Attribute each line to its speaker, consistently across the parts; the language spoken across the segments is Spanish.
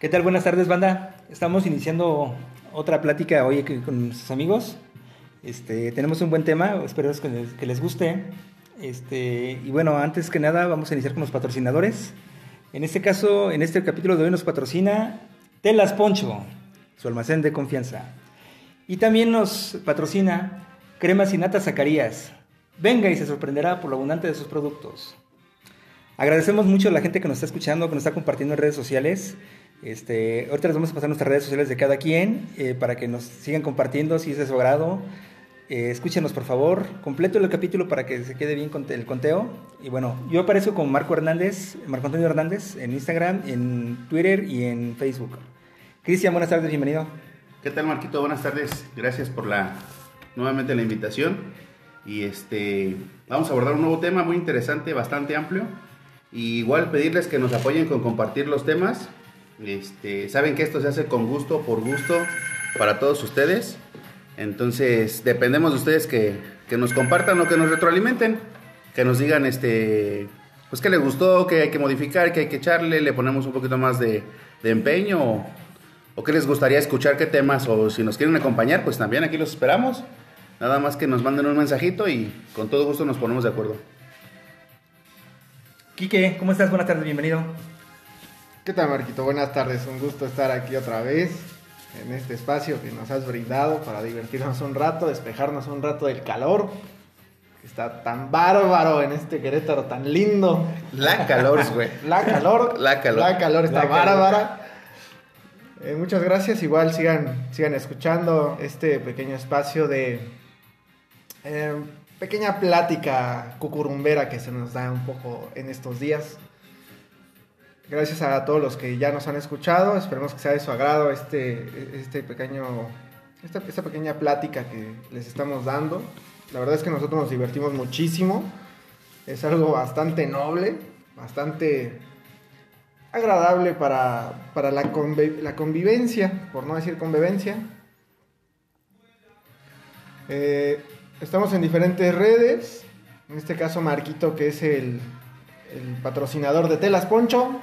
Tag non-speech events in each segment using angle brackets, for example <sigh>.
Speaker 1: ¿Qué tal? Buenas tardes, banda. Estamos iniciando otra plática hoy con nuestros amigos. Este, tenemos un buen tema, espero que les, que les guste. Este, y bueno, antes que nada vamos a iniciar con los patrocinadores. En este caso, en este capítulo de hoy nos patrocina Telas Poncho, su almacén de confianza. Y también nos patrocina Cremas y Nata Zacarías. Venga y se sorprenderá por lo abundante de sus productos. Agradecemos mucho a la gente que nos está escuchando, que nos está compartiendo en redes sociales. Este, ahorita les vamos a pasar nuestras redes sociales de cada quien eh, para que nos sigan compartiendo si es de su agrado. Eh, escúchenos por favor, completo el capítulo para que se quede bien el conteo. Y bueno, yo aparezco con Marco Hernández, Marco Antonio Hernández en Instagram, en Twitter y en Facebook. Cristian, buenas tardes, bienvenido.
Speaker 2: ¿Qué tal Marquito? Buenas tardes, gracias por la nuevamente la invitación. Y este vamos a abordar un nuevo tema muy interesante, bastante amplio. Y igual pedirles que nos apoyen con compartir los temas. Este, saben que esto se hace con gusto, por gusto, para todos ustedes. Entonces, dependemos de ustedes que, nos compartan o que nos retroalimenten. Que nos digan, este, pues que les gustó, que hay que modificar, que hay que echarle, le ponemos un poquito más de, empeño. O, o que les gustaría escuchar, qué temas. O si nos quieren acompañar, pues también aquí los esperamos. Nada más que nos manden un mensajito y con todo gusto nos ponemos de acuerdo.
Speaker 1: Quique, ¿cómo estás? Buenas tardes, bienvenido.
Speaker 3: ¿Qué tal, Marquito? Buenas tardes, un gusto estar aquí otra vez en este espacio que nos has brindado para divertirnos un rato, despejarnos un rato del calor que está tan bárbaro en este Querétaro tan lindo.
Speaker 2: La calor, güey. <laughs>
Speaker 3: La calor.
Speaker 2: La calor.
Speaker 3: La calor está bárbara. Eh, muchas gracias, igual sigan, sigan escuchando este pequeño espacio de eh, pequeña plática cucurumbera que se nos da un poco en estos días. Gracias a todos los que ya nos han escuchado. Esperemos que sea de su agrado este, este pequeño, esta, pequeña plática que les estamos dando. La verdad es que nosotros nos divertimos muchísimo. Es algo bastante noble, bastante agradable para, para la, la, convivencia, por no decir convivencia. Eh, Estamos en diferentes redes. En este caso, Marquito, que es el, patrocinador de Telas Poncho.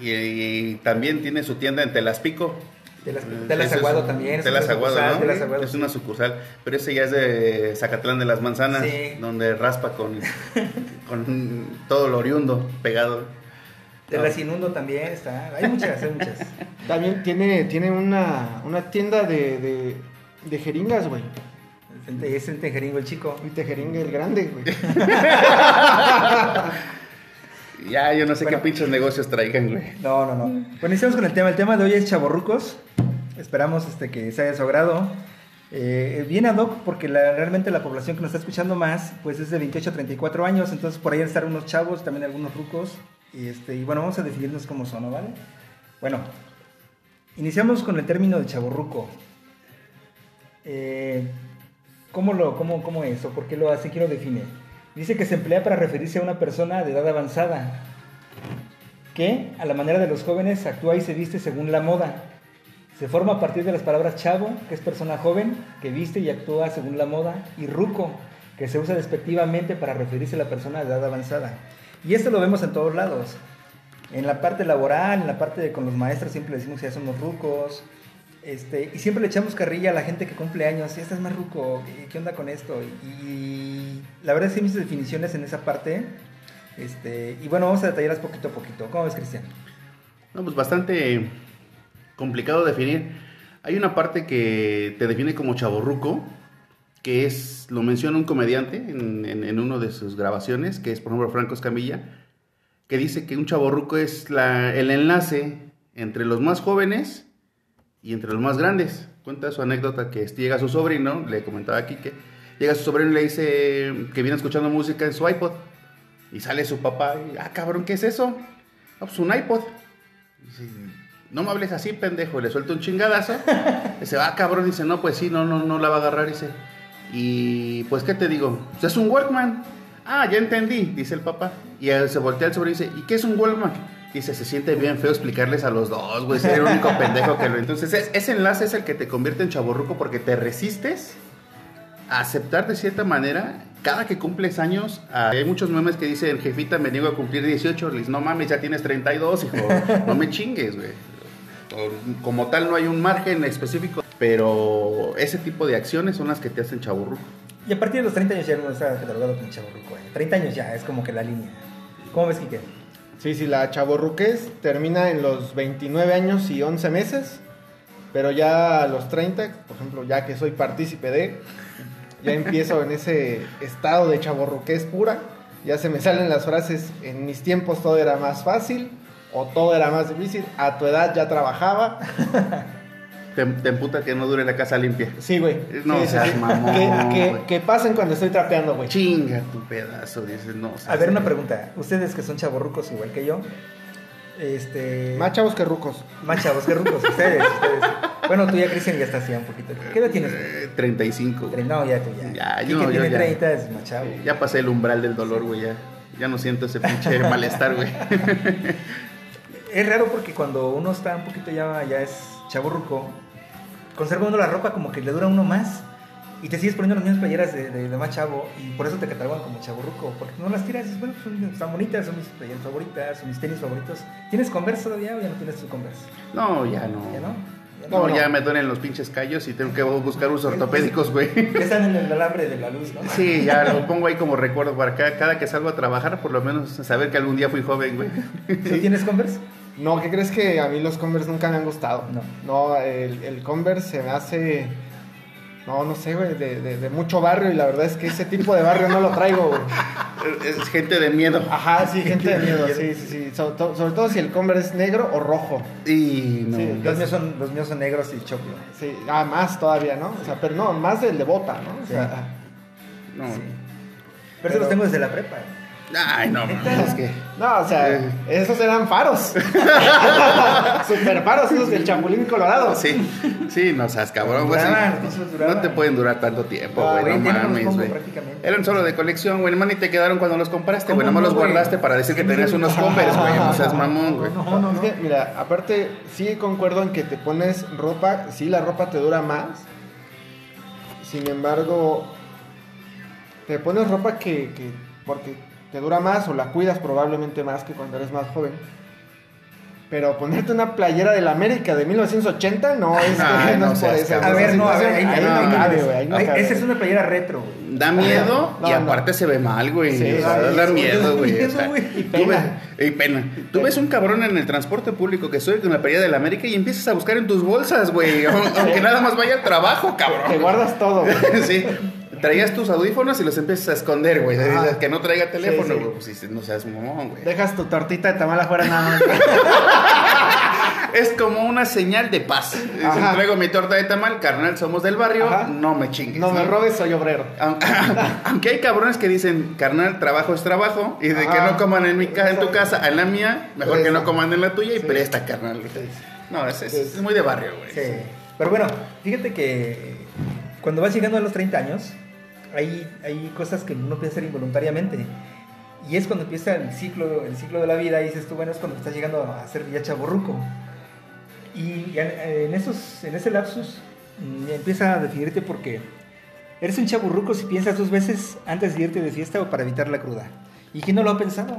Speaker 2: y, también tiene su tienda en Telaspico.
Speaker 1: Telas, Telas Aguado también.
Speaker 2: Telas Aguado, ¿no? es una sucursal. Pero ese ya es de Zacatlán de las Manzanas, donde raspa con, con todo lo oriundo pegado.
Speaker 1: Telas Inundo también está. Hay muchas, hay muchas. <laughs>
Speaker 3: También tiene, tiene una, una tienda de, de, de jeringas, güey.
Speaker 1: Es el tejeringo el chico.
Speaker 3: El tejeringo el grande, güey. <laughs>
Speaker 2: ya, yo no sé qué pinches negocios traigan, güey.
Speaker 1: No, no, no. Bueno, iniciamos con el tema. El tema de hoy es chaborrucos. Esperamos este, que se haya su Eh, viene ad hoc porque la, realmente la población que nos está escuchando más pues es de 28 a 34 años, entonces por ahí están unos chavos, también algunos rucos, y, este, y bueno, vamos a definirnos cómo son, ¿vale? Bueno, iniciamos con el término de chaborruco. Eh, ¿cómo, lo, cómo, ¿Cómo es o por qué lo hace? ¿Quién lo define? Dice que se emplea para referirse a una persona de edad avanzada que, a la manera de los jóvenes, actúa y se viste según la moda. Se forma a partir de las palabras chavo, que es persona joven, que viste y actúa según la moda, y ruco, que se usa despectivamente para referirse a la persona de edad avanzada. Y esto lo vemos en todos lados. En la parte laboral, en la parte de con los maestros siempre decimos que ya somos rucos. Este, y siempre le echamos carrilla a la gente que cumple años. Esta es más ruco, ¿qué onda con esto? Y, la verdad es que hay muchas definiciones en esa parte. Este, y bueno, vamos a detallarlas poquito a poquito. ¿Cómo ves, Cristian?
Speaker 2: No, pues bastante complicado definir. Hay una parte que te define como chaborruco, que es, lo menciona un comediante en, en, una de sus grabaciones, que es por ejemplo Franco Escamilla, que dice que un chaborruco es el enlace entre los más jóvenes y entre los más grandes. Cuenta su anécdota que llega su sobrino, le comentaba aquí que llega su sobrino y le dice que viene escuchando música en su iPod. Y sale su papá y, ah, cabrón, ¿qué es eso? Ah, pues un iPod. dice, no me hables así, pendejo. le suelta un chingadazo. <laughs> dice, ah, cabrón. Dice, no, pues sí, no, no, no la va a agarrar. Dice, y pues, ¿qué te digo? Pues es un Walkman. Ah, ya entendí, dice el papá. Y se voltea al sobre y dice, ¿y qué es un Walkman? Dice, se siente bien feo explicarles a los dos, güey. Ser el único <laughs> pendejo que lo. Entonces, ese enlace es el que te convierte en chaborruco porque te resistes a aceptar de cierta manera cada que cumples años, hay muchos memes que dicen, jefita, me niego a cumplir 18. Les no mames, ya tienes 32, hijo. <laughs> No me chingues, güey. Como tal, no hay un margen específico. Pero ese tipo de acciones son las que te hacen chaburruco.
Speaker 1: Y a partir de los 30 años ya no está catalogado como chaburruco. ¿eh? 30 años ya es como que la línea. ¿Cómo ves, Kike?
Speaker 3: Sí, sí, la chavorruquez termina en los 29 años y 11 meses, pero ya a los 30, por ejemplo, ya que soy partícipe de, ya empiezo en ese estado de chavorruquez pura, ya se me salen las frases, en mis tiempos todo era más fácil o todo era más difícil, a tu edad ya trabajaba. <laughs>
Speaker 2: Te, te emputa que no dure la casa limpia.
Speaker 3: Sí, güey.
Speaker 2: No
Speaker 3: Sí,
Speaker 2: seas
Speaker 3: sí.
Speaker 2: mamón,
Speaker 3: Que, que-
Speaker 2: güey.
Speaker 3: que pasen cuando estoy trapeando, güey.
Speaker 2: Chinga tu pedazo, dices, no.
Speaker 1: A ver, una pregunta. Ustedes que son chaburrucos igual que yo, este...
Speaker 3: Más chavos que rucos.
Speaker 1: Más chavos que rucos, ustedes, <laughs> ustedes. Bueno, tú ya, Cristian, ya estás ya un poquito. ¿Qué edad tienes?
Speaker 2: Eh, 35. güey.
Speaker 1: No, ya tú ya.
Speaker 2: Ya, yo- yo
Speaker 1: tiene
Speaker 2: ya.
Speaker 1: 30, es más chavo.
Speaker 2: Ya pasé el umbral del dolor, güey, ya. Ya no siento ese pinche <laughs> malestar, güey.
Speaker 1: Es raro porque cuando uno está un poquito ya, ya es chaburruco, conserva uno la ropa como que le dura uno más y te sigues poniendo las mismas playeras de, de- de más chavo y por eso te catalogan como chaburruco, porque no las tiras, bueno, son, están bonitas, son mis playeras favoritas, son mis tenis favoritos. ¿Tienes Converse todavía o ya no tienes tu Converse?
Speaker 2: No, ya no.
Speaker 1: ¿Ya no? ¿Ya
Speaker 2: No,
Speaker 3: no.
Speaker 2: ya me duelen los pinches callos y tengo que buscar unos <laughs> ortopédicos, güey.
Speaker 1: Ya están en el alambre de la luz, ¿no?
Speaker 2: Sí, ya lo pongo ahí como recuerdo para cada, cada que salgo a trabajar, por lo menos saber que algún día fui joven, güey.
Speaker 1: ¿Sí tienes Converse?
Speaker 3: No, ¿qué crees que a mí los Converse nunca me han gustado?
Speaker 1: No.
Speaker 3: No, el, el Converse se me hace. No, no sé, güey, de, de- de mucho barrio y la verdad es que ese tipo de barrio no lo traigo, güey. <laughs>
Speaker 2: Es gente de miedo.
Speaker 3: Ajá, sí, gente de miedo, sí, sí, sí. Sobre, to- sobre todo si el Converse es negro o rojo.
Speaker 2: Y no.
Speaker 3: Sí,
Speaker 1: Los míos son, los míos son negros y choclo.
Speaker 3: Sí, ah, más todavía, ¿no? O sea, pero no, más del de bota, ¿no? O sea,
Speaker 2: no.
Speaker 1: Sí. Pero,
Speaker 3: Pero-
Speaker 1: eso los tengo desde la prepa.
Speaker 2: Ay, no, mames, es que.
Speaker 3: no, o sea,
Speaker 2: Sí.
Speaker 3: esos eran faros. <laughs> Super faros, esos del Chapulín Colorado.
Speaker 2: Sí, sí, no seas cabrón, güey. No te pueden durar tanto tiempo,
Speaker 3: Ah,
Speaker 2: güey.
Speaker 1: güey,
Speaker 2: no mames, güey.
Speaker 1: prácticamente.
Speaker 2: Eran solo de colección, güey. Hermano, y te quedaron cuando los compraste, güey.
Speaker 1: ¿Cómo
Speaker 2: Nomás
Speaker 1: no,
Speaker 2: los guardaste para decir que tenías unos Converse, güey. No seas mamón, güey.
Speaker 1: No, no,
Speaker 3: Es
Speaker 1: no.
Speaker 3: que, mira, aparte, sí concuerdo en que te pones ropa, sí, la ropa te dura más. Sin embargo, te pones ropa que, que porque te dura más o la cuidas probablemente más que cuando eres más joven. Pero ponerte una playera de la América de 1980 no es,
Speaker 2: Ay, <laughs>
Speaker 3: no
Speaker 2: no
Speaker 3: por eso.
Speaker 1: A ver, no, a ver, ahí,
Speaker 3: no
Speaker 1: no
Speaker 3: cabe, güey, no.
Speaker 1: Esa es una playera retro, güey.
Speaker 2: Da miedo
Speaker 3: No,
Speaker 2: y
Speaker 3: no.
Speaker 2: aparte se ve mal, güey.
Speaker 3: Sí,
Speaker 2: O sea,
Speaker 3: sí,
Speaker 2: da
Speaker 3: sí,
Speaker 2: miedo, güey.
Speaker 1: miedo,
Speaker 2: O sea,
Speaker 1: güey.
Speaker 3: Y
Speaker 2: tú
Speaker 3: pena.
Speaker 2: ves- y pena. Tú ves un cabrón en el transporte público que soy con la pelea de la América y empiezas a buscar en tus bolsas, güey. aun- <laughs> Aunque nada más vaya al trabajo, cabrón.
Speaker 3: Te guardas todo. güey. <laughs>
Speaker 2: sí. Traías tus audífonos y los empiezas a esconder, güey. Que no traiga teléfono,
Speaker 3: Sí, sí.
Speaker 2: güey. Pues no seas mamón, güey.
Speaker 3: Dejas tu tortita de tamal afuera nada más. <laughs>
Speaker 2: Es como una señal de paz. Dicen, traigo mi torta de tamal, carnal, somos del barrio,
Speaker 3: Ajá.
Speaker 2: no me chingues.
Speaker 3: No me robes, soy obrero. <laughs>
Speaker 2: Aunque, aunque hay cabrones que dicen, carnal, trabajo es trabajo, y de que no coman en mi casa, en tu casa, en la mía, mejor que no coman en la tuya y
Speaker 3: Sí.
Speaker 2: presta, carnal. No, es, es-
Speaker 3: Sí.
Speaker 2: es muy de barrio, güey.
Speaker 1: Sí. Pero bueno, fíjate que cuando vas llegando a los 30 años, hay, hay cosas que uno piensa hacer involuntariamente. Y es cuando empieza el ciclo, el ciclo de la vida y dices tú, bueno, es cuando estás llegando a ser ya chaborruco. Y en, esos, en ese lapsus mm, empieza a definirte porque eres un chaburruco si piensas dos veces antes de irte de fiesta o para evitar la cruda. ¿Y quién no lo ha pensado?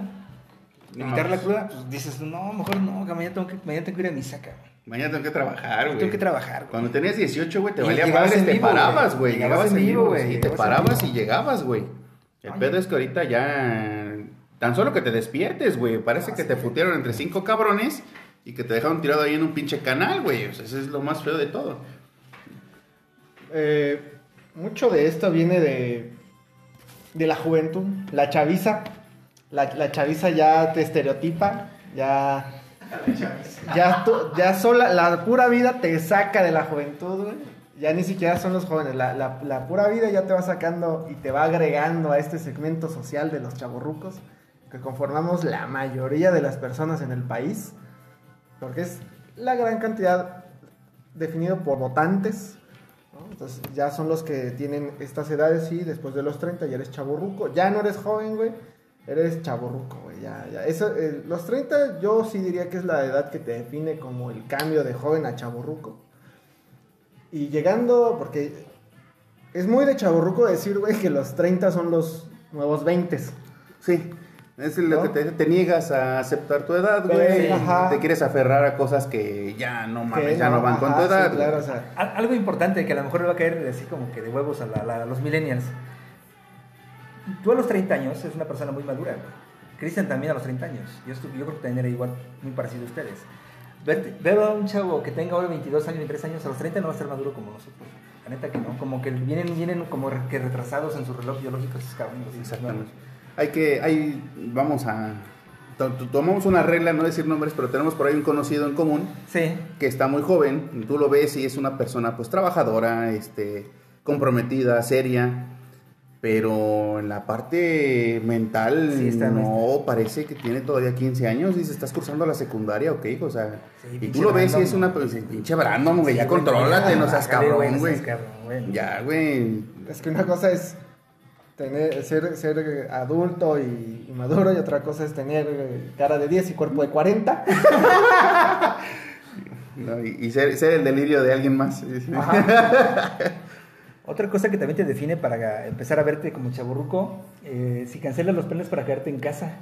Speaker 2: No,
Speaker 1: Evitar la
Speaker 2: pues-
Speaker 1: cruda, pues dices, no, mejor no, mañana tengo que, mañana tengo que ir a misa, cabrón.
Speaker 2: Mañana tengo que trabajar, güey.
Speaker 1: Tengo que trabajar, güey.
Speaker 2: Cuando tenías 18, güey, te
Speaker 1: Y
Speaker 2: valía
Speaker 1: en
Speaker 2: te
Speaker 1: vivo,
Speaker 2: parabas,
Speaker 1: güey. Llegabas
Speaker 2: Llegabas
Speaker 1: en vivo, güey.
Speaker 2: sí, te parabas y llegabas, güey. El
Speaker 1: Oye.
Speaker 2: pedo es que ahorita ya... Tan solo que te despiertes, güey. Parece que te putearon entre cinco cabrones y que te dejaron tirado ahí en un pinche canal, güey. O sea, eso es lo más feo de todo.
Speaker 3: Eh, mucho de esto viene de, de la juventud, la chaviza. La, la chaviza ya te estereotipa, ya, ya, tú- sola, la pura vida te saca de la juventud, güey. Ya ni siquiera son los jóvenes, la, la- pura vida ya te va sacando y te va agregando a este segmento social de los chavorrucos que conformamos la mayoría de las personas en el país, porque es la gran cantidad definido por votantes. Entonces ya son los que tienen estas edades y después de los 30 ya eres chaburruco. Ya no eres joven, güey. Eres chaburruco, güey. Ya, ya. Eso, eh, los 30 yo sí diría que es la edad que te define como el cambio de joven a chaburruco. Y llegando, porque es muy de chaburruco decir, güey, que los 30 son los nuevos 20.
Speaker 2: Sí. Es lo
Speaker 3: ¿No?
Speaker 2: que te, te niegas a aceptar tu edad,
Speaker 3: Sí,
Speaker 2: güey. Te quieres aferrar a cosas que ya no mames, ya no, van con tu
Speaker 3: sí,
Speaker 2: edad.
Speaker 3: claro,
Speaker 2: güey.
Speaker 3: o sea,
Speaker 1: Al- Algo importante que a lo mejor le va a caer así como que de huevos a, la- la- a los millennials. Tú a los 30 años es una persona muy madura. Cristian también a los 30 años. Yo, estu- yo creo que también era igual, muy parecido a ustedes. Ver a un chavo que tenga ahora 22 años, 23 años, a los 30 no va a ser maduro como nosotros. La neta que no. Como que vienen, vienen como que retrasados en su reloj biológico esos cabrones.
Speaker 2: Exactamente. Hay que, hay, vamos a, to- to- tomamos una regla, no decir nombres, pero tenemos por ahí un conocido en común
Speaker 1: Sí.
Speaker 2: que está muy joven, tú lo ves y es una persona pues trabajadora, este, comprometida, seria, pero en la parte mental
Speaker 1: Sí, está-
Speaker 2: no parece que tiene todavía 15 años, dice, estás cursando la secundaria, ok, hijo, o sea,
Speaker 1: Sí,
Speaker 2: y tú lo ves y es una pues, pinche Brandon, güey, ya
Speaker 1: Sí, güey,
Speaker 2: contrólate, no
Speaker 1: ya,
Speaker 2: seas cabrón, güey. Ya, güey.
Speaker 3: es que una cosa es tener, ser, ser adulto y, y maduro y otra cosa es tener cara de 10 y cuerpo de 40. <laughs>
Speaker 2: No, y, y ser, ser el delirio de alguien más.
Speaker 1: Otra cosa que también te define para empezar a verte como chaburruco, eh, si cancelas los planes para quedarte en casa.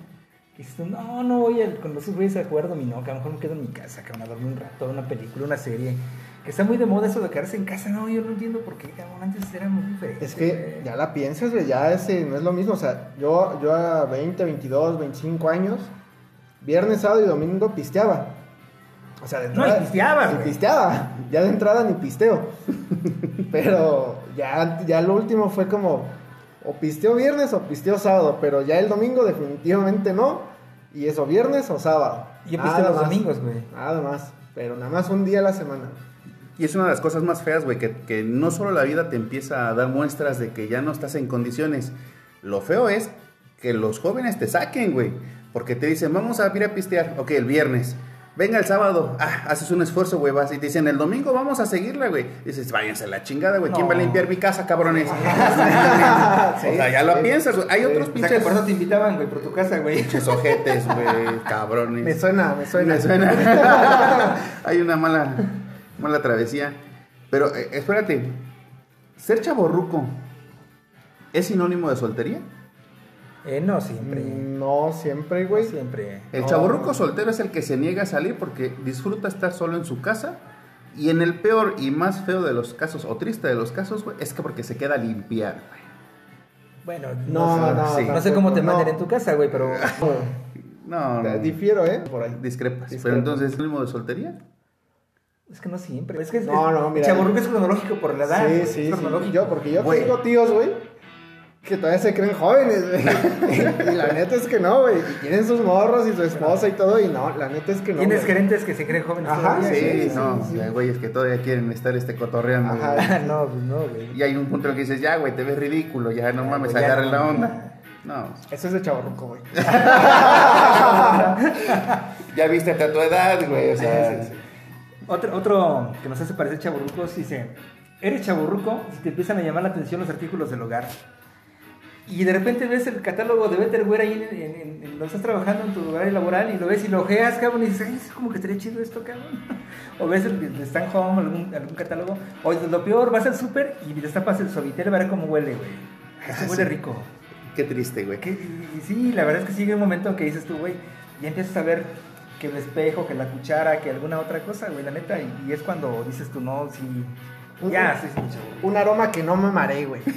Speaker 1: Y dices tú, no, no voy a, con los güeyes a jugar dominó, que a lo mejor me quedo en mi casa, que van a dormir un rato, una película, una serie. Que está muy de moda eso de quedarse en casa, no, yo no entiendo por qué, cabrón, antes era muy diferente.
Speaker 3: Es que ya la piensas, güey, ya ese no es lo mismo. O sea, yo, yo a 20, 22, 25 años, viernes, sábado y domingo pisteaba. O sea, de
Speaker 1: No, y
Speaker 3: entrada.
Speaker 1: pisteabas,
Speaker 3: y pisteaba. Ya de entrada ni pisteo. <laughs> pero ya, ya lo último fue como, o pisteo viernes o pisteo sábado. Pero ya el domingo definitivamente no. Y eso, viernes o sábado.
Speaker 1: Yo pisteo los
Speaker 3: más.
Speaker 1: domingos, güey.
Speaker 3: Nada más. Pero nada más un día a la semana.
Speaker 2: Y es una de las cosas más feas, güey, que, que no solo la vida te empieza a dar muestras de que ya no estás en condiciones. Lo feo es que los jóvenes te saquen, güey. Porque te dicen, vamos a ir a pistear. Ok, el viernes. Venga el sábado. Ah, haces un esfuerzo, güey. Vas y te dicen, el domingo vamos a seguirla, güey. Dices, váyanse a la chingada, güey. ¿Quién
Speaker 1: No.
Speaker 2: va a limpiar mi casa, cabrones? <laughs> o sea, ya lo
Speaker 3: sí.
Speaker 2: piensas, güey. Hay
Speaker 3: Sí.
Speaker 2: otros
Speaker 1: O sea,
Speaker 2: pinches,
Speaker 1: por eso te invitaban, güey, por tu casa, güey.
Speaker 2: pinches ojetes, güey. Cabrones.
Speaker 3: Me suena, me suena.
Speaker 2: Me suena. <laughs> Hay una mala, mala travesía. Pero eh, espérate, ser chaborruco es sinónimo de soltería.
Speaker 1: Eh, no siempre.
Speaker 3: No siempre, güey.
Speaker 1: No siempre.
Speaker 2: El
Speaker 3: No.
Speaker 2: chaborruco soltero es el que se niega a salir porque disfruta estar solo en su casa. Y en el peor y más feo de los casos, o triste de los casos, güey, es que porque se queda a limpiar, güey.
Speaker 1: Bueno,
Speaker 3: No,
Speaker 1: sé,
Speaker 3: no,
Speaker 2: sí.
Speaker 1: no sé cómo te
Speaker 3: no.
Speaker 1: en tu casa, güey, pero
Speaker 2: No, <laughs> no.
Speaker 3: Difiero, ¿eh? Por ahí.
Speaker 2: Discrepas.
Speaker 3: Discrepo.
Speaker 2: Pero entonces, ¿es sinónimo de soltería?
Speaker 1: es que no siempre. Es que es,
Speaker 3: No, no, mira.
Speaker 1: Chaburruco es cronológico por la edad.
Speaker 3: Sí, sí,
Speaker 1: es
Speaker 3: sí.
Speaker 1: cronológico.
Speaker 3: Yo, porque yo
Speaker 2: Güey.
Speaker 3: tengo tíos, güey, que todavía se creen jóvenes, güey. <laughs> y la neta es que no, güey. Y tienen sus morros y su esposa y todo, y no, la neta es que no.
Speaker 1: Tienes
Speaker 3: güey.
Speaker 1: gerentes que se creen jóvenes
Speaker 3: Ajá,
Speaker 1: todavía.
Speaker 2: Sí,
Speaker 3: sí,
Speaker 2: no,
Speaker 3: sí, sí.
Speaker 2: hay güeyes que todavía quieren estar este cotorreando.
Speaker 3: Ajá.
Speaker 2: güey. <laughs>
Speaker 1: No, pues no, güey.
Speaker 2: Y hay un punto en el que dices, ya, güey, te ves ridículo, ya no
Speaker 1: Ya,
Speaker 2: mames,
Speaker 1: güey, ya
Speaker 2: agarre
Speaker 1: no.
Speaker 2: la onda. No,
Speaker 3: Eso es de chavarruco, güey. <laughs>
Speaker 2: ya viste a tu edad, güey, o sea.
Speaker 1: Sí. Otro, otro que nos hace parecer chaburrucos dice, eres chaburruco si te empiezan a llamar la atención los artículos del hogar. Y de repente ves el catálogo de Betterware ahí en, en, en- en donde estás trabajando en tu lugar laboral y lo ves y lo ojeas, cabrón, y dices, ay, es como que estaría chido esto, cabrón. <laughs> O ves el de Stan Home, algún, algún catálogo. O lo peor, vas al súper y destapas el suavitel a ver cómo huele, güey.
Speaker 2: Ah,
Speaker 1: huele
Speaker 2: sí.
Speaker 1: rico.
Speaker 2: Qué triste, güey.
Speaker 1: Que- sí, la verdad es que sigue un momento que dices tú, güey, ya empiezas a ver que el espejo, que la cuchara, que alguna otra cosa, güey, la neta, y, y es cuando dices tú, no, sí, ya, sí, sí, chavo.
Speaker 3: Un aroma que no me mareé, güey. <laughs>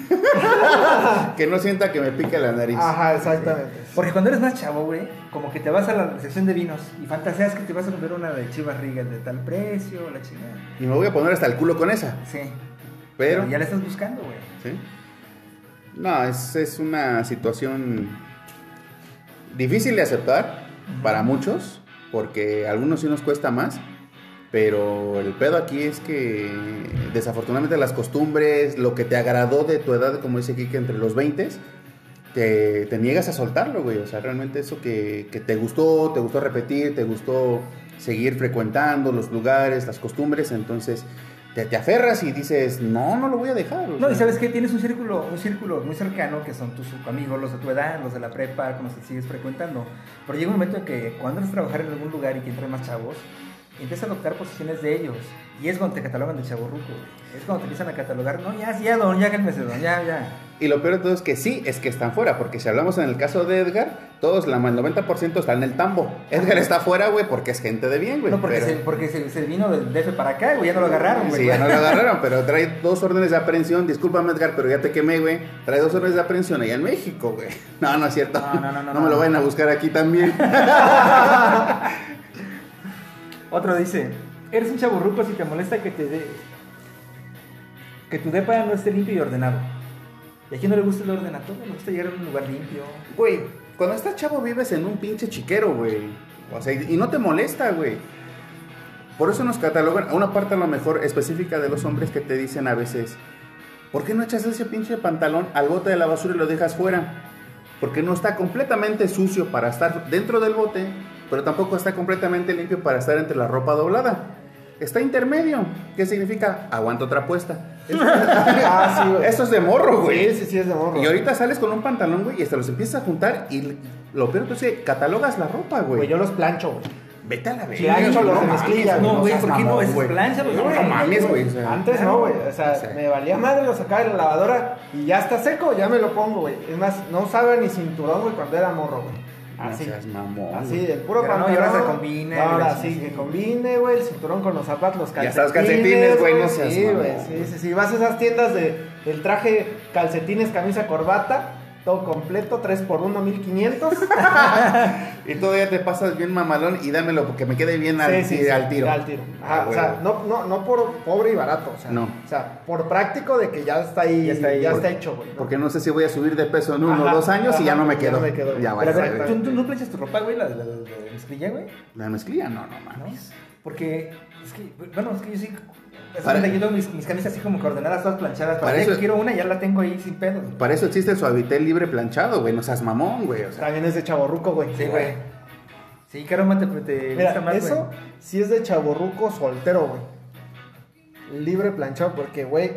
Speaker 2: Que no sienta que me pique la nariz.
Speaker 3: Ajá, exactamente.
Speaker 1: Porque cuando eres más chavo, güey, como que te vas a la sección de vinos y fantaseas que te vas a comer una de Chivas Rigas de tal precio, la chingada.
Speaker 2: Y me voy a poner hasta el culo con esa.
Speaker 1: Sí.
Speaker 2: Pero.
Speaker 1: ya la estás buscando, güey.
Speaker 2: ¿Sí? No, es, es una situación difícil de aceptar para muchos, porque a algunos sí nos cuesta más, pero el pedo aquí es que desafortunadamente las costumbres, lo que te agradó de tu edad, como dice Kike, entre los 20, te, te niegas a soltarlo, güey. O sea, realmente eso que, que te gustó, te gustó repetir, te gustó seguir frecuentando los lugares, las costumbres, entonces te, te aferras y dices, no, no lo voy a dejar.
Speaker 1: No, y
Speaker 2: sea.
Speaker 1: sabes que tienes un círculo, un círculo muy cercano que son tus amigos, los de tu edad, los de la prepa, con los que sigues frecuentando. Pero llega un momento en que cuando entras a trabajar en algún lugar y que entran más chavos, empieza a adoptar posiciones de ellos. Y es cuando te catalogan de chaburruco, güey. Es cuando te empiezan a catalogar, no, ya, ya, don, ya, cálmese, don, ya, ya.
Speaker 2: Y lo peor de todo es que sí, es que están fuera, porque si hablamos en el caso de Edgar, todos, la, el 90% está en el tambo. Edgar está fuera, güey, porque es gente de bien, güey.
Speaker 1: No, porque,
Speaker 2: pero-
Speaker 1: se, porque se, se vino del DF para acá, güey, ya no lo agarraron, güey.
Speaker 2: Sí, ya no lo agarraron, pero trae dos órdenes de aprehensión. Discúlpame, Edgar, pero ya te quemé, güey. Trae dos órdenes de aprehensión allá en México, güey. No, no es cierto.
Speaker 1: No, no, no, no,
Speaker 2: No me lo vayan a buscar aquí también. <laughs>
Speaker 1: Otro dice, eres un chaburruco si te molesta que te dé... Que tu depa no esté limpio y ordenado. Y a quién no le gusta el orden, a todos le gusta llegar a un lugar limpio.
Speaker 2: Güey, cuando estás chavo vives en un pinche chiquero, güey. O sea, y no te molesta, güey. Por eso nos catalogan una parte a lo mejor específica de los hombres que te dicen a veces, ¿por qué no echas ese pinche pantalón al bote de la basura y lo dejas fuera? Porque no está completamente sucio para estar dentro del bote, pero tampoco está completamente limpio para estar entre la ropa doblada. Está intermedio. ¿Qué significa? Aguanta otra puesta. <laughs>
Speaker 3: Ah, sí, güey.
Speaker 2: Eso es de morro, güey.
Speaker 3: Sí, sí, sí, es de morro.
Speaker 2: Y ahorita sales con un pantalón, güey, y hasta los empiezas a juntar y lo peor es que catalogas la ropa,
Speaker 3: Güey,
Speaker 2: güey.
Speaker 3: yo los plancho, güey.
Speaker 2: Vete a la verga.
Speaker 3: Plancho los de mezclilla,
Speaker 1: No, güey, ¿por qué no? Es plancha.
Speaker 2: No, mames, güey.
Speaker 3: Antes no, güey. O sea, me valía madre, lo sacaba de la lavadora y ya está seco, ya me lo pongo, güey. Es más, no usaba ni cinturón, güey, cuando era morro, güey.
Speaker 2: No
Speaker 3: Así.
Speaker 2: seas mamón,
Speaker 3: Así,
Speaker 2: güey.
Speaker 3: el puro
Speaker 1: Pero no, y
Speaker 3: pantalón.
Speaker 1: ahora se combina, y
Speaker 3: Ahora sí, que combine, güey, el cinturón con los zapatos, los
Speaker 2: Ya
Speaker 3: calcetines.
Speaker 2: estás calcetines, güey, no seas
Speaker 3: Sí, güey, sí, sí, sí. Vas a esas tiendas de el traje, calcetines, camisa, corbata, todo completo, 3x1, 1500. <laughs>
Speaker 2: Y todavía te pasas bien mamalón y dámelo porque me quede bien al,
Speaker 3: Sí, sí, sí,
Speaker 2: al tiro.
Speaker 3: Al tiro. Ajá,
Speaker 2: Ah,
Speaker 3: o sea, no, no, no por pobre y barato, o sea,
Speaker 2: No.
Speaker 3: o sea, por práctico de que ya está ahí,
Speaker 1: Ya está ahí.
Speaker 3: ya
Speaker 1: Porque-
Speaker 3: está hecho, güey. ¿no?
Speaker 2: Porque no sé si voy a subir de peso en uno o dos años y ya no me
Speaker 3: ya
Speaker 2: quedo.
Speaker 3: no me quedo.
Speaker 2: Ya
Speaker 1: Pero a
Speaker 2: vale.
Speaker 1: ver, ¿tú, tú no planchas tu ropa, güey, la de la, la, de mezclilla, güey?
Speaker 2: La mezclilla, no, no
Speaker 1: ¿No?
Speaker 2: mames.
Speaker 1: Porque, es que, bueno, es que yo sí... Es
Speaker 2: Para-
Speaker 1: yo tengo mis, mis camisas así como coordenadas, todas planchadas. Para
Speaker 2: Para eso
Speaker 1: quiero una, ya la tengo ahí sin pedos. güey.
Speaker 2: Para eso existe el suavitel libre planchado, güey. No seas mamón, güey. O sea,
Speaker 3: También es de chaborruco, güey.
Speaker 1: Sí, güey. Sí, caramba, te, te
Speaker 3: Mira,
Speaker 1: gusta más,
Speaker 3: eso
Speaker 1: güey.
Speaker 3: sí es de chaborruco soltero, güey. Libre planchado, porque, güey,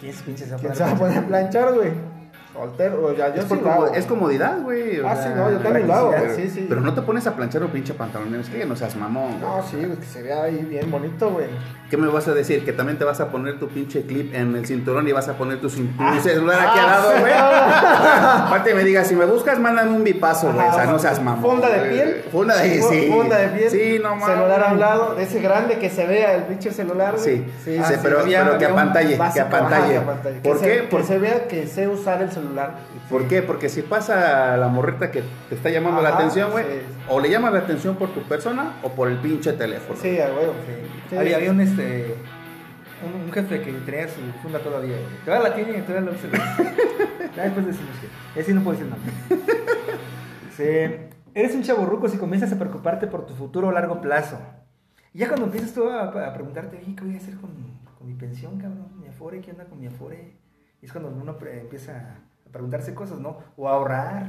Speaker 1: ¿Quién se pinche se va a
Speaker 3: ¿quién
Speaker 1: poner
Speaker 3: a
Speaker 1: a
Speaker 3: planchar, güey? Yo
Speaker 2: es, por como- es comodidad, güey.
Speaker 3: Ah, sí, no, yo también lo hago,
Speaker 2: pero,
Speaker 3: güey, sí, sí.
Speaker 2: Pero no te pones a planchar un pinche pantalón de mezclilla, no seas mamón.
Speaker 3: No, sí, güey, que se vea ahí bien bonito, güey.
Speaker 2: ¿Qué me vas a decir? Que también te vas a poner tu pinche clip en el cinturón y vas a poner tu, cin- tu
Speaker 3: Ah.
Speaker 2: celular aquí al lado, güey. Aparte me digas, si me buscas, mándame un bipazo, güey. O sea, no seas mamón.
Speaker 3: Funda de piel.
Speaker 2: Funda de, sí.
Speaker 3: Funda de piel.
Speaker 2: Sí, no mames.
Speaker 3: Celular a un lado, de ese grande que se vea el pinche celular, güey.
Speaker 2: Sí, sí,
Speaker 3: ah,
Speaker 2: pero, que apantalle, que apantalle.
Speaker 3: que.
Speaker 2: ¿Por
Speaker 3: Que
Speaker 2: qué?
Speaker 3: se-
Speaker 2: Por-
Speaker 3: Que se vea que sé usar el celular.
Speaker 2: ¿Por qué? Porque si pasa la morreta que te está llamando la atención, güey,
Speaker 3: sí.
Speaker 2: o le llamas la atención por tu persona o por el pinche teléfono.
Speaker 3: Sí, huevo. Sí.
Speaker 1: Había, había un, este, un, un jefe que tenía su funda todavía, güey. Todavía la tiene y todavía la güey. Ya después decimos que... Ese no puedo decir nada. <laughs> Eres un chaburruco si comienzas a preocuparte por tu futuro a largo plazo. Y ya cuando empiezas tú a, a preguntarte, oye, ¿qué voy a hacer con, con mi pensión, cabrón? ¿Mi afore? ¿Qué onda con mi afore? Es cuando uno empieza a preguntarse cosas, ¿no? O ahorrar.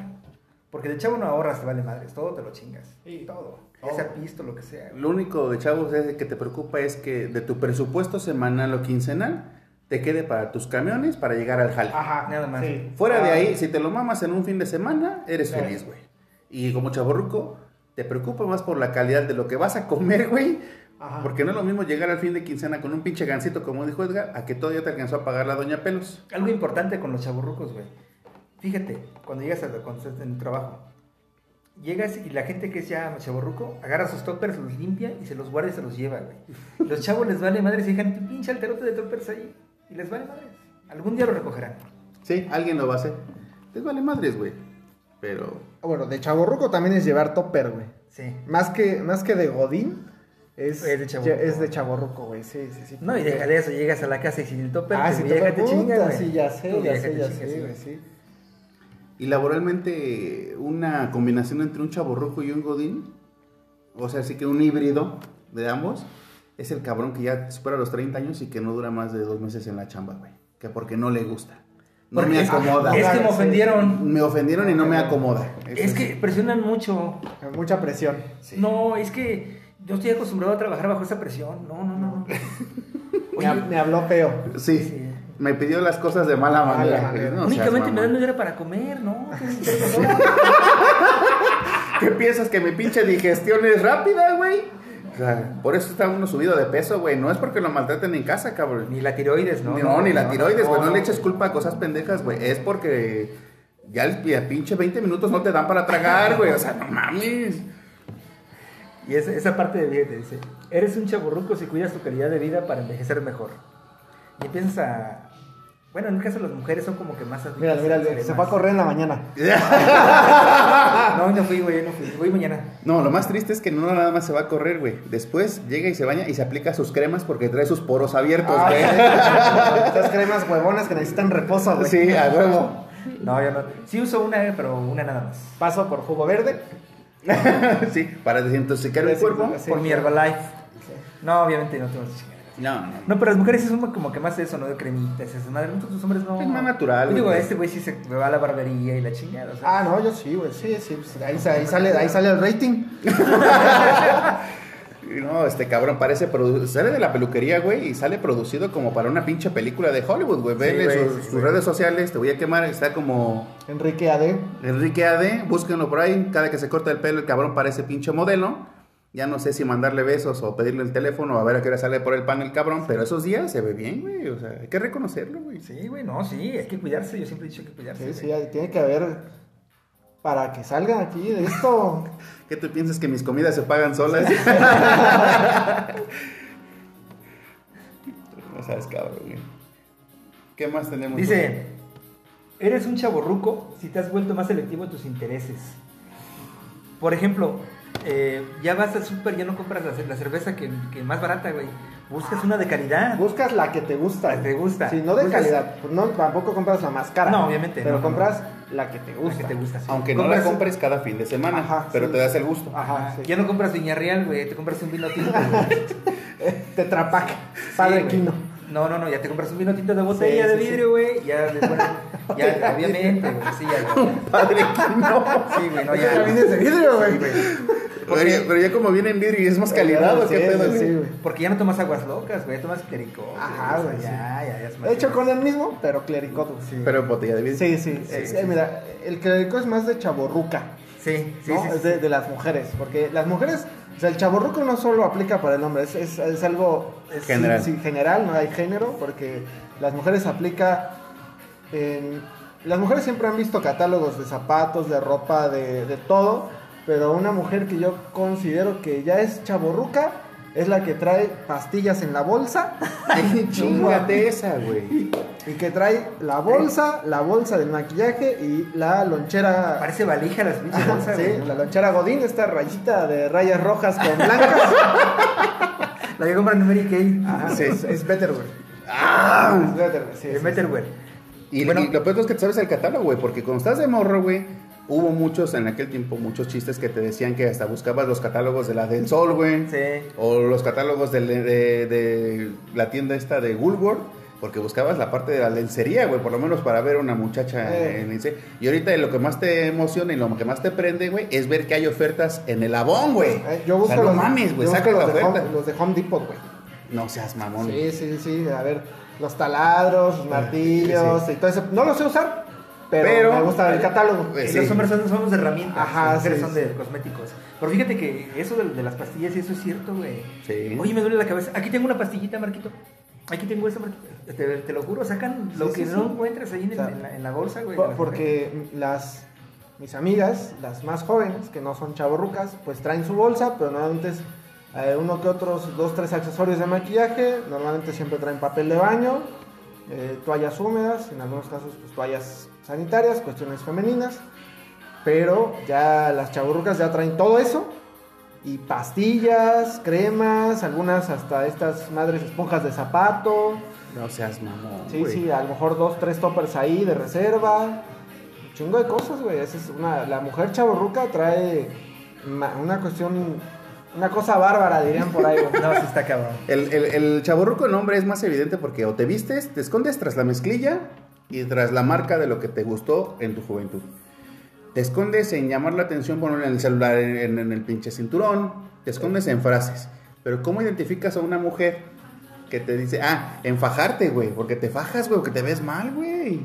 Speaker 1: Porque de chavo no ahorras, te vale madres, todo te lo chingas.
Speaker 3: Sí,
Speaker 1: todo. Ya sea pisto, lo que sea. güey.
Speaker 2: Lo único de chavos es que te preocupa es que de tu presupuesto semanal o quincenal te quede para tus camiones para llegar al jale.
Speaker 3: Ajá,
Speaker 1: Nada más.
Speaker 3: sí.
Speaker 2: Fuera de
Speaker 3: Ah,
Speaker 2: ahí, si te lo mamas en un fin de semana, eres
Speaker 3: Claro.
Speaker 2: feliz, güey. Y como chaborruco, te preocupa más por la calidad de lo que vas a comer, güey.
Speaker 3: Ajá.
Speaker 2: Porque no es lo mismo llegar al fin de quincena con un pinche gancito, como dijo Edgar, a que todavía te alcanzó a pagar la doña Pelos.
Speaker 1: Algo importante con los chaburrucos, güey. Fíjate, cuando llegas a, cuando estás en el trabajo, llegas y la gente que es ya chaburruco agarra sus toppers, los limpia y se los guarda y se los lleva, güey. <laughs> Los chavos les vale madres y dejan tu pinche alterote de toppers ahí y les vale madres. Algún día lo recogerán.
Speaker 2: Sí, alguien lo va a hacer. Les vale madres, güey. Pero
Speaker 3: Bueno, de chaborruco también es llevar topper, güey.
Speaker 1: Sí.
Speaker 3: Más que, más que de godín, es,
Speaker 1: Es de chavorruco.
Speaker 3: Es de chaborruco, güey. Sí, sí, sí.
Speaker 1: No, y deja de eso, llegas a la casa y sin el topper,
Speaker 3: Ah, topper,
Speaker 1: te chinga,
Speaker 3: puta,
Speaker 1: güey.
Speaker 3: Sí, ya sé, ya sé,
Speaker 1: te
Speaker 3: ya sé,
Speaker 1: sí.
Speaker 3: güey, sí.
Speaker 2: Y laboralmente, una combinación entre un chaborruco y un godín, o sea, así que un híbrido de ambos, es el cabrón que ya supera los 30 años y que no dura más de dos meses en la chamba, güey. Que porque no le gusta. No
Speaker 1: Porque
Speaker 2: me acomoda.
Speaker 1: Es que me
Speaker 3: Sí.
Speaker 1: ofendieron.
Speaker 2: Me ofendieron y no me acomoda. Eso
Speaker 1: Es que presionan mucho.
Speaker 3: Mucha presión.
Speaker 1: No, es que yo estoy acostumbrado a trabajar bajo esa presión. No, no, no. <laughs>
Speaker 3: Me, hab- me habló feo.
Speaker 2: Sí,
Speaker 1: Sí.
Speaker 2: Me pidió las cosas de mala
Speaker 3: Mala
Speaker 2: manera.
Speaker 3: manera.
Speaker 2: No
Speaker 1: Únicamente me dan
Speaker 2: mamón.
Speaker 1: dinero para comer, ¿no? <laughs> ¿Qué,
Speaker 2: piensas? ¿Que mi pinche digestión es rápida, güey? O sea, por eso está uno subido de peso, güey. No es porque lo maltraten en casa, cabrón.
Speaker 1: Ni la tiroides, ¿no?
Speaker 2: No, ni la tiroides, güey. No, le eches culpa a cosas pendejas, güey. Es porque ya el, el pinche 20 minutos no te dan para tragar, güey. O sea, no mames.
Speaker 1: Y esa, esa parte de vida te dice, eres un chaburruco si cuidas tu calidad de vida para envejecer mejor. Y empiezas a... Bueno, en el caso de las mujeres son como que más...
Speaker 3: Mira, mira, se
Speaker 1: más-
Speaker 3: fue a correr en la mañana. <laughs>
Speaker 1: No, no fui, güey, no fui. Voy mañana.
Speaker 2: No, lo más triste es que no nada más se va a correr, güey. Después llega y se baña y se aplica sus cremas porque trae sus poros abiertos,
Speaker 3: Ah,
Speaker 2: güey. <laughs>
Speaker 3: Estas cremas huevonas que necesitan reposo, güey.
Speaker 2: Sí, a huevo.
Speaker 1: No, yo no. Sí uso una, pero una nada más.
Speaker 3: Paso por jugo verde. <laughs>
Speaker 2: sí, para desintoxicar el cuerpo.
Speaker 1: Por mi. Herbalife. No, obviamente no tengo esas.
Speaker 2: No, no.
Speaker 1: No, pero las mujeres son como que más eso, ¿no? De cremitas, esas madres. Los hombres no.
Speaker 2: Es más natural,
Speaker 1: Yo digo,
Speaker 2: güey.
Speaker 1: este güey sí se va a la barbería y la chingada.
Speaker 3: Ah, no, yo sí, güey. Sí, sí. pues, ahí, sa- ahí sale, ahí sale el rating. <laughs>
Speaker 2: No, este cabrón parece sale de la peluquería, güey, y sale producido como para una pinche película de Hollywood, güey. Vele
Speaker 1: güey,
Speaker 2: sus,
Speaker 1: sí,
Speaker 2: sus redes sociales, te voy a quemar, está como
Speaker 3: Enrique AD.
Speaker 2: Enrique AD, búsquenlo por ahí, cada que se corta el pelo el cabrón parece pinche modelo. Ya no sé si mandarle besos o pedirle el teléfono a ver a qué hora sale por el pan el cabrón, pero esos días se ve bien, güey, o sea, hay que reconocerlo, güey.
Speaker 1: Sí, güey, no, sí, hay que cuidarse. Yo siempre he dicho que cuidarse.
Speaker 3: Sí, sí,
Speaker 1: güey.
Speaker 3: tiene que haber. Para que salgan aquí de esto. <laughs>
Speaker 2: ¿Qué tú piensas que mis comidas se pagan solas? <laughs> no sabes, cabrón, güey. ¿Qué más tenemos?
Speaker 1: Dice, eres un chaborruco si te has vuelto más selectivo en tus intereses. Por ejemplo, eh, ya vas al súper, ya no compras la, ce- la cerveza que, que más barata, güey. Buscas una de calidad.
Speaker 3: Buscas la que te gusta.
Speaker 1: La que te gusta.
Speaker 3: Sí, no de
Speaker 1: Buscas-
Speaker 3: calidad. Pues no, tampoco compras la más cara.
Speaker 1: No, obviamente,
Speaker 3: Pero
Speaker 1: no, no,
Speaker 3: compras la que te
Speaker 1: La
Speaker 3: gusta.
Speaker 1: que te gusta, sí.
Speaker 2: Aunque no la compres cada fin de semana,
Speaker 3: Ajá,
Speaker 2: pero
Speaker 3: sí.
Speaker 2: te das el gusto.
Speaker 3: Ajá, sí.
Speaker 1: Ya no compras Viña Real, güey, te compras un vino tinto. güey. <laughs>
Speaker 3: Tetrapac. Padre
Speaker 1: Sí.
Speaker 3: Quino.
Speaker 1: No, no, no, ya te compras un vino tinto de botella
Speaker 3: Sí,
Speaker 1: de
Speaker 3: sí, sí.
Speaker 1: vidrio, güey. Ya, de- bueno, ya, <laughs> obviamente, güey, sí, ya. <laughs>
Speaker 2: Padre Quino.
Speaker 1: Sí, güey, no, ya.
Speaker 3: es de vidrio, güey.
Speaker 2: Pero, ya- pero ya como viene en vidrio y es más calidad, ¿o qué pedo,
Speaker 3: sí,
Speaker 2: güey?
Speaker 1: Porque ya no tomas aguas locas, güey, tomas clericot.
Speaker 3: Ajá, güey,
Speaker 1: Ya, ya, ya es más.
Speaker 3: De hecho, con el mismo, pero clericot, güey.
Speaker 1: Sí.
Speaker 2: Pero en botella de vidrio.
Speaker 3: Sí, sí. eh, mira, el clericot es más de chaborruca.
Speaker 1: Sí, sí,
Speaker 3: ¿no?
Speaker 1: sí.
Speaker 3: es de, de las mujeres. Porque las mujeres, o sea, el chaborruco no solo aplica para el hombre, es, es, es algo es-
Speaker 2: General.
Speaker 3: general, no hay género, porque las mujeres aplica en... Las mujeres siempre han visto catálogos de zapatos, de ropa, de, de todo, pero una mujer que yo considero que ya es chaborruca es la que trae pastillas en la bolsa <laughs>
Speaker 2: Chingate esa, güey.
Speaker 3: y que trae la bolsa, la bolsa del maquillaje y la lonchera
Speaker 1: Parece valija las pinches bolsas,
Speaker 3: sí,
Speaker 1: güey.
Speaker 3: la lonchera Godín, esta rayita de rayas rojas con blancas. <laughs>
Speaker 1: La que compran en Mary Kay.
Speaker 3: Ajá,
Speaker 2: Sí.
Speaker 3: es, es Betterwear.
Speaker 2: ¡Ah!
Speaker 3: Es Betterwear, sí,
Speaker 1: Es
Speaker 3: sí,
Speaker 1: Betterwear.
Speaker 2: Y,
Speaker 1: Bueno.
Speaker 2: y lo peor es que te sabes el catálogo, güey, porque cuando estás de morro, güey, hubo muchos en aquel tiempo, muchos chistes que te decían que hasta buscabas los catálogos de la del Sol, güey.
Speaker 1: Sí.
Speaker 2: O los catálogos de, de- de la tienda esta de Woolworth, porque buscabas la parte de la lencería, güey, por lo menos para ver una muchacha en lencería. Y ahorita lo que más te emociona y lo que más te prende, güey, es ver que hay ofertas en el Avon, güey.
Speaker 3: Eh, yo
Speaker 2: O
Speaker 3: busco
Speaker 2: sea, no
Speaker 3: los,
Speaker 2: mames, güey, saca la
Speaker 3: de. Home, los de Home Depot, güey.
Speaker 2: No seas mamón.
Speaker 3: Sí, sí, sí, a ver, los taladros, los martillos y todo eso. No los sé usar, pero,
Speaker 2: Pero-
Speaker 3: me gusta el catálogo.
Speaker 2: Pues
Speaker 1: Y
Speaker 2: sí.
Speaker 1: Los hombres son, de herramientas,
Speaker 3: Ajá,
Speaker 1: las mujeres
Speaker 3: sí,
Speaker 1: son de cosméticos. Pero fíjate que eso de, de las pastillas eso es cierto, güey.
Speaker 2: Sí.
Speaker 1: Oye, me duele la cabeza. Aquí tengo una pastillita, Marquito. Aquí tengo esa, Marquito. Te, te lo juro, sacan lo que no encuentras ahí en, el-
Speaker 3: O sea,
Speaker 1: en la, en la bolsa, güey.
Speaker 3: Por- porque las mis amigas, las más jóvenes, que no son chavorrucas, pues traen su bolsa, pero normalmente es eh, uno que otros, dos, tres accesorios de maquillaje, normalmente siempre traen papel de baño, eh, toallas húmedas, en algunos casos pues toallas sanitarias, cuestiones femeninas, pero ya las chavorrucas ya traen todo eso. Y pastillas, cremas, algunas hasta estas madres esponjas de zapato.
Speaker 2: No seas mamón.
Speaker 3: Sí, sí, a lo mejor dos, tres toppers ahí de reserva. Un chingo de cosas, güey. Esa es una, la mujer chaborruca trae una cuestión, una cosa bárbara, dirían por ahí. <laughs>
Speaker 1: No, sí está cabrón.
Speaker 2: El, el, el chaborruco en hombre es más evidente porque o te vistes, te escondes tras la mezclilla y tras la marca de lo que te gustó en tu juventud. Te escondes en llamar la atención por en el celular, en, en el pinche cinturón, te escondes en frases. Pero ¿cómo identificas a una mujer que te dice, ah, en fajarte, güey? Porque te fajas, güey, porque te ves mal, güey.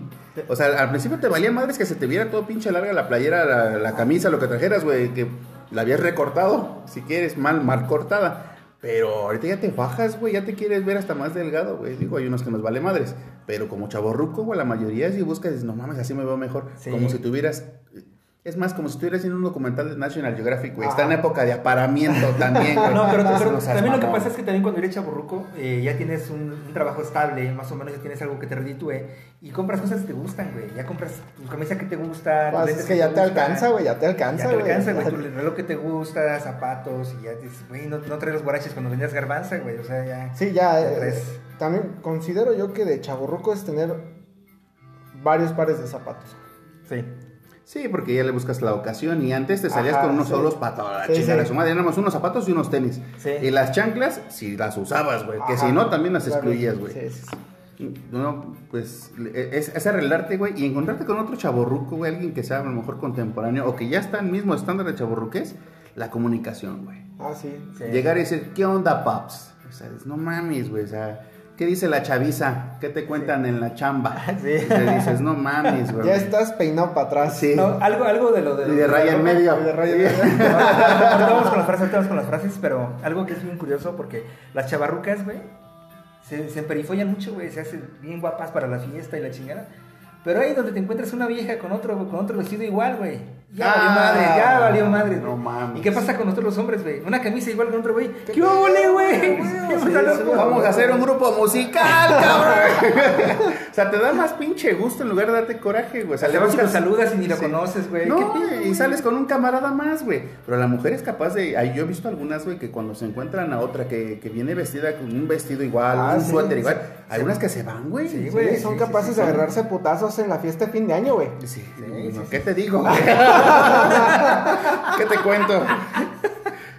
Speaker 2: O sea, al principio te valía madres que se te viera todo pinche larga la playera, la, la camisa, lo que trajeras, güey, que la habías recortado, si quieres, mal, mal cortada. Pero ahorita ya te bajas, güey, ya te quieres ver hasta más delgado, güey. Digo, hay unos que nos vale madres. Pero como chaborruco, güey, la mayoría si buscas, dices, no mames, así me veo mejor.
Speaker 1: Sí.
Speaker 2: Como si tuvieras... Es más, como si estuvieras haciendo un documental de National Geographic, güey. Está en época de aparamiento también, güey. <laughs>
Speaker 1: No, pero, pero también lo que pasa es que también cuando eres chaburruco eh, ya tienes un, un trabajo estable, más o menos ya tienes algo que te reditúe y compras cosas que te gustan, güey. Ya compras tu camisa que te gusta,
Speaker 3: Pues es que ya te alcanza, güey, ya te alcanza,
Speaker 1: Ya te
Speaker 3: güey.
Speaker 1: alcanza, güey. Tu <laughs> reloj que te gusta, zapatos y ya dices, güey, no, no traes los guaraches cuando vendías garbanza, güey. O sea, ya.
Speaker 3: Sí, ya. Eh, también considero yo que de chaborruco es tener varios pares de zapatos.
Speaker 1: Sí.
Speaker 2: Sí, porque ya le buscas la ocasión y antes te salías
Speaker 3: Ajá,
Speaker 2: con unos
Speaker 3: sí.
Speaker 2: solos para toda la
Speaker 3: Sí,
Speaker 2: chingada
Speaker 3: sí.
Speaker 2: madre. Nada más unos zapatos y unos tenis. Y las chanclas, si las usabas, güey. Que si no, también las excluías, güey.
Speaker 3: Sí, sí, sí.
Speaker 2: No, pues es, es arreglarte, güey, y encontrarte con otro chaborruco, güey, alguien que sea a lo mejor contemporáneo o que ya está en el mismo estándar de chaborruques, la comunicación, güey.
Speaker 3: Ah, sí.
Speaker 1: Sí.
Speaker 2: Llegar y decir, ¿qué onda, paps? O sea, no mames, güey, o sea, ¿qué dice la chaviza? ¿Qué te cuentan en la chamba? <laughs>
Speaker 1: Sí.
Speaker 2: Y te dices, no mames, <laughs> güey.
Speaker 3: Ya estás peinado para atrás.
Speaker 2: Sí.
Speaker 1: No, algo, algo de lo de.
Speaker 2: Y de raya en medio.
Speaker 3: Y de raya en medio.
Speaker 1: ahorita vamos con las frases, ahorita vamos con las frases, pero algo que es bien curioso porque las chavarrucas, güey, se, se emperifollan mucho, güey, se hacen bien guapas para la fiesta y la chingada. Pero ahí donde te encuentras una vieja con otro, con otro vestido igual, güey. Ya
Speaker 2: Ah,
Speaker 1: valió madre, ya valió madre.
Speaker 2: no mames.
Speaker 1: ¿Y qué pasa con nosotros los hombres, güey? Una camisa igual con otro, güey. ¿Qué ole, güey? <laughs>
Speaker 2: Vamos a hacer un grupo musical, <laughs> cabrón. o sea, te da más pinche gusto en lugar de darte coraje, güey. O sea,
Speaker 1: Te vas y lo saludas y ni lo
Speaker 2: Sí.
Speaker 1: conoces, güey. ¿Qué
Speaker 2: No, y sales con un camarada más, güey. Pero la mujer es capaz de. ay, Yo he visto algunas, güey, que cuando se encuentran a otra que, que viene vestida con un vestido igual,
Speaker 3: Ah,
Speaker 2: un
Speaker 3: sí,
Speaker 2: suéter
Speaker 3: sí.
Speaker 2: igual. Hay unas que se van, güey.
Speaker 1: Sí,
Speaker 3: Sí,
Speaker 1: güey,
Speaker 3: son
Speaker 1: sí,
Speaker 3: capaces
Speaker 1: sí,
Speaker 3: de agarrarse putazos en la fiesta de fin de año, güey.
Speaker 2: Sí,
Speaker 1: sí,
Speaker 2: no,
Speaker 1: sí,
Speaker 2: ¿Qué te digo? güey? <laughs> ¿Qué te cuento?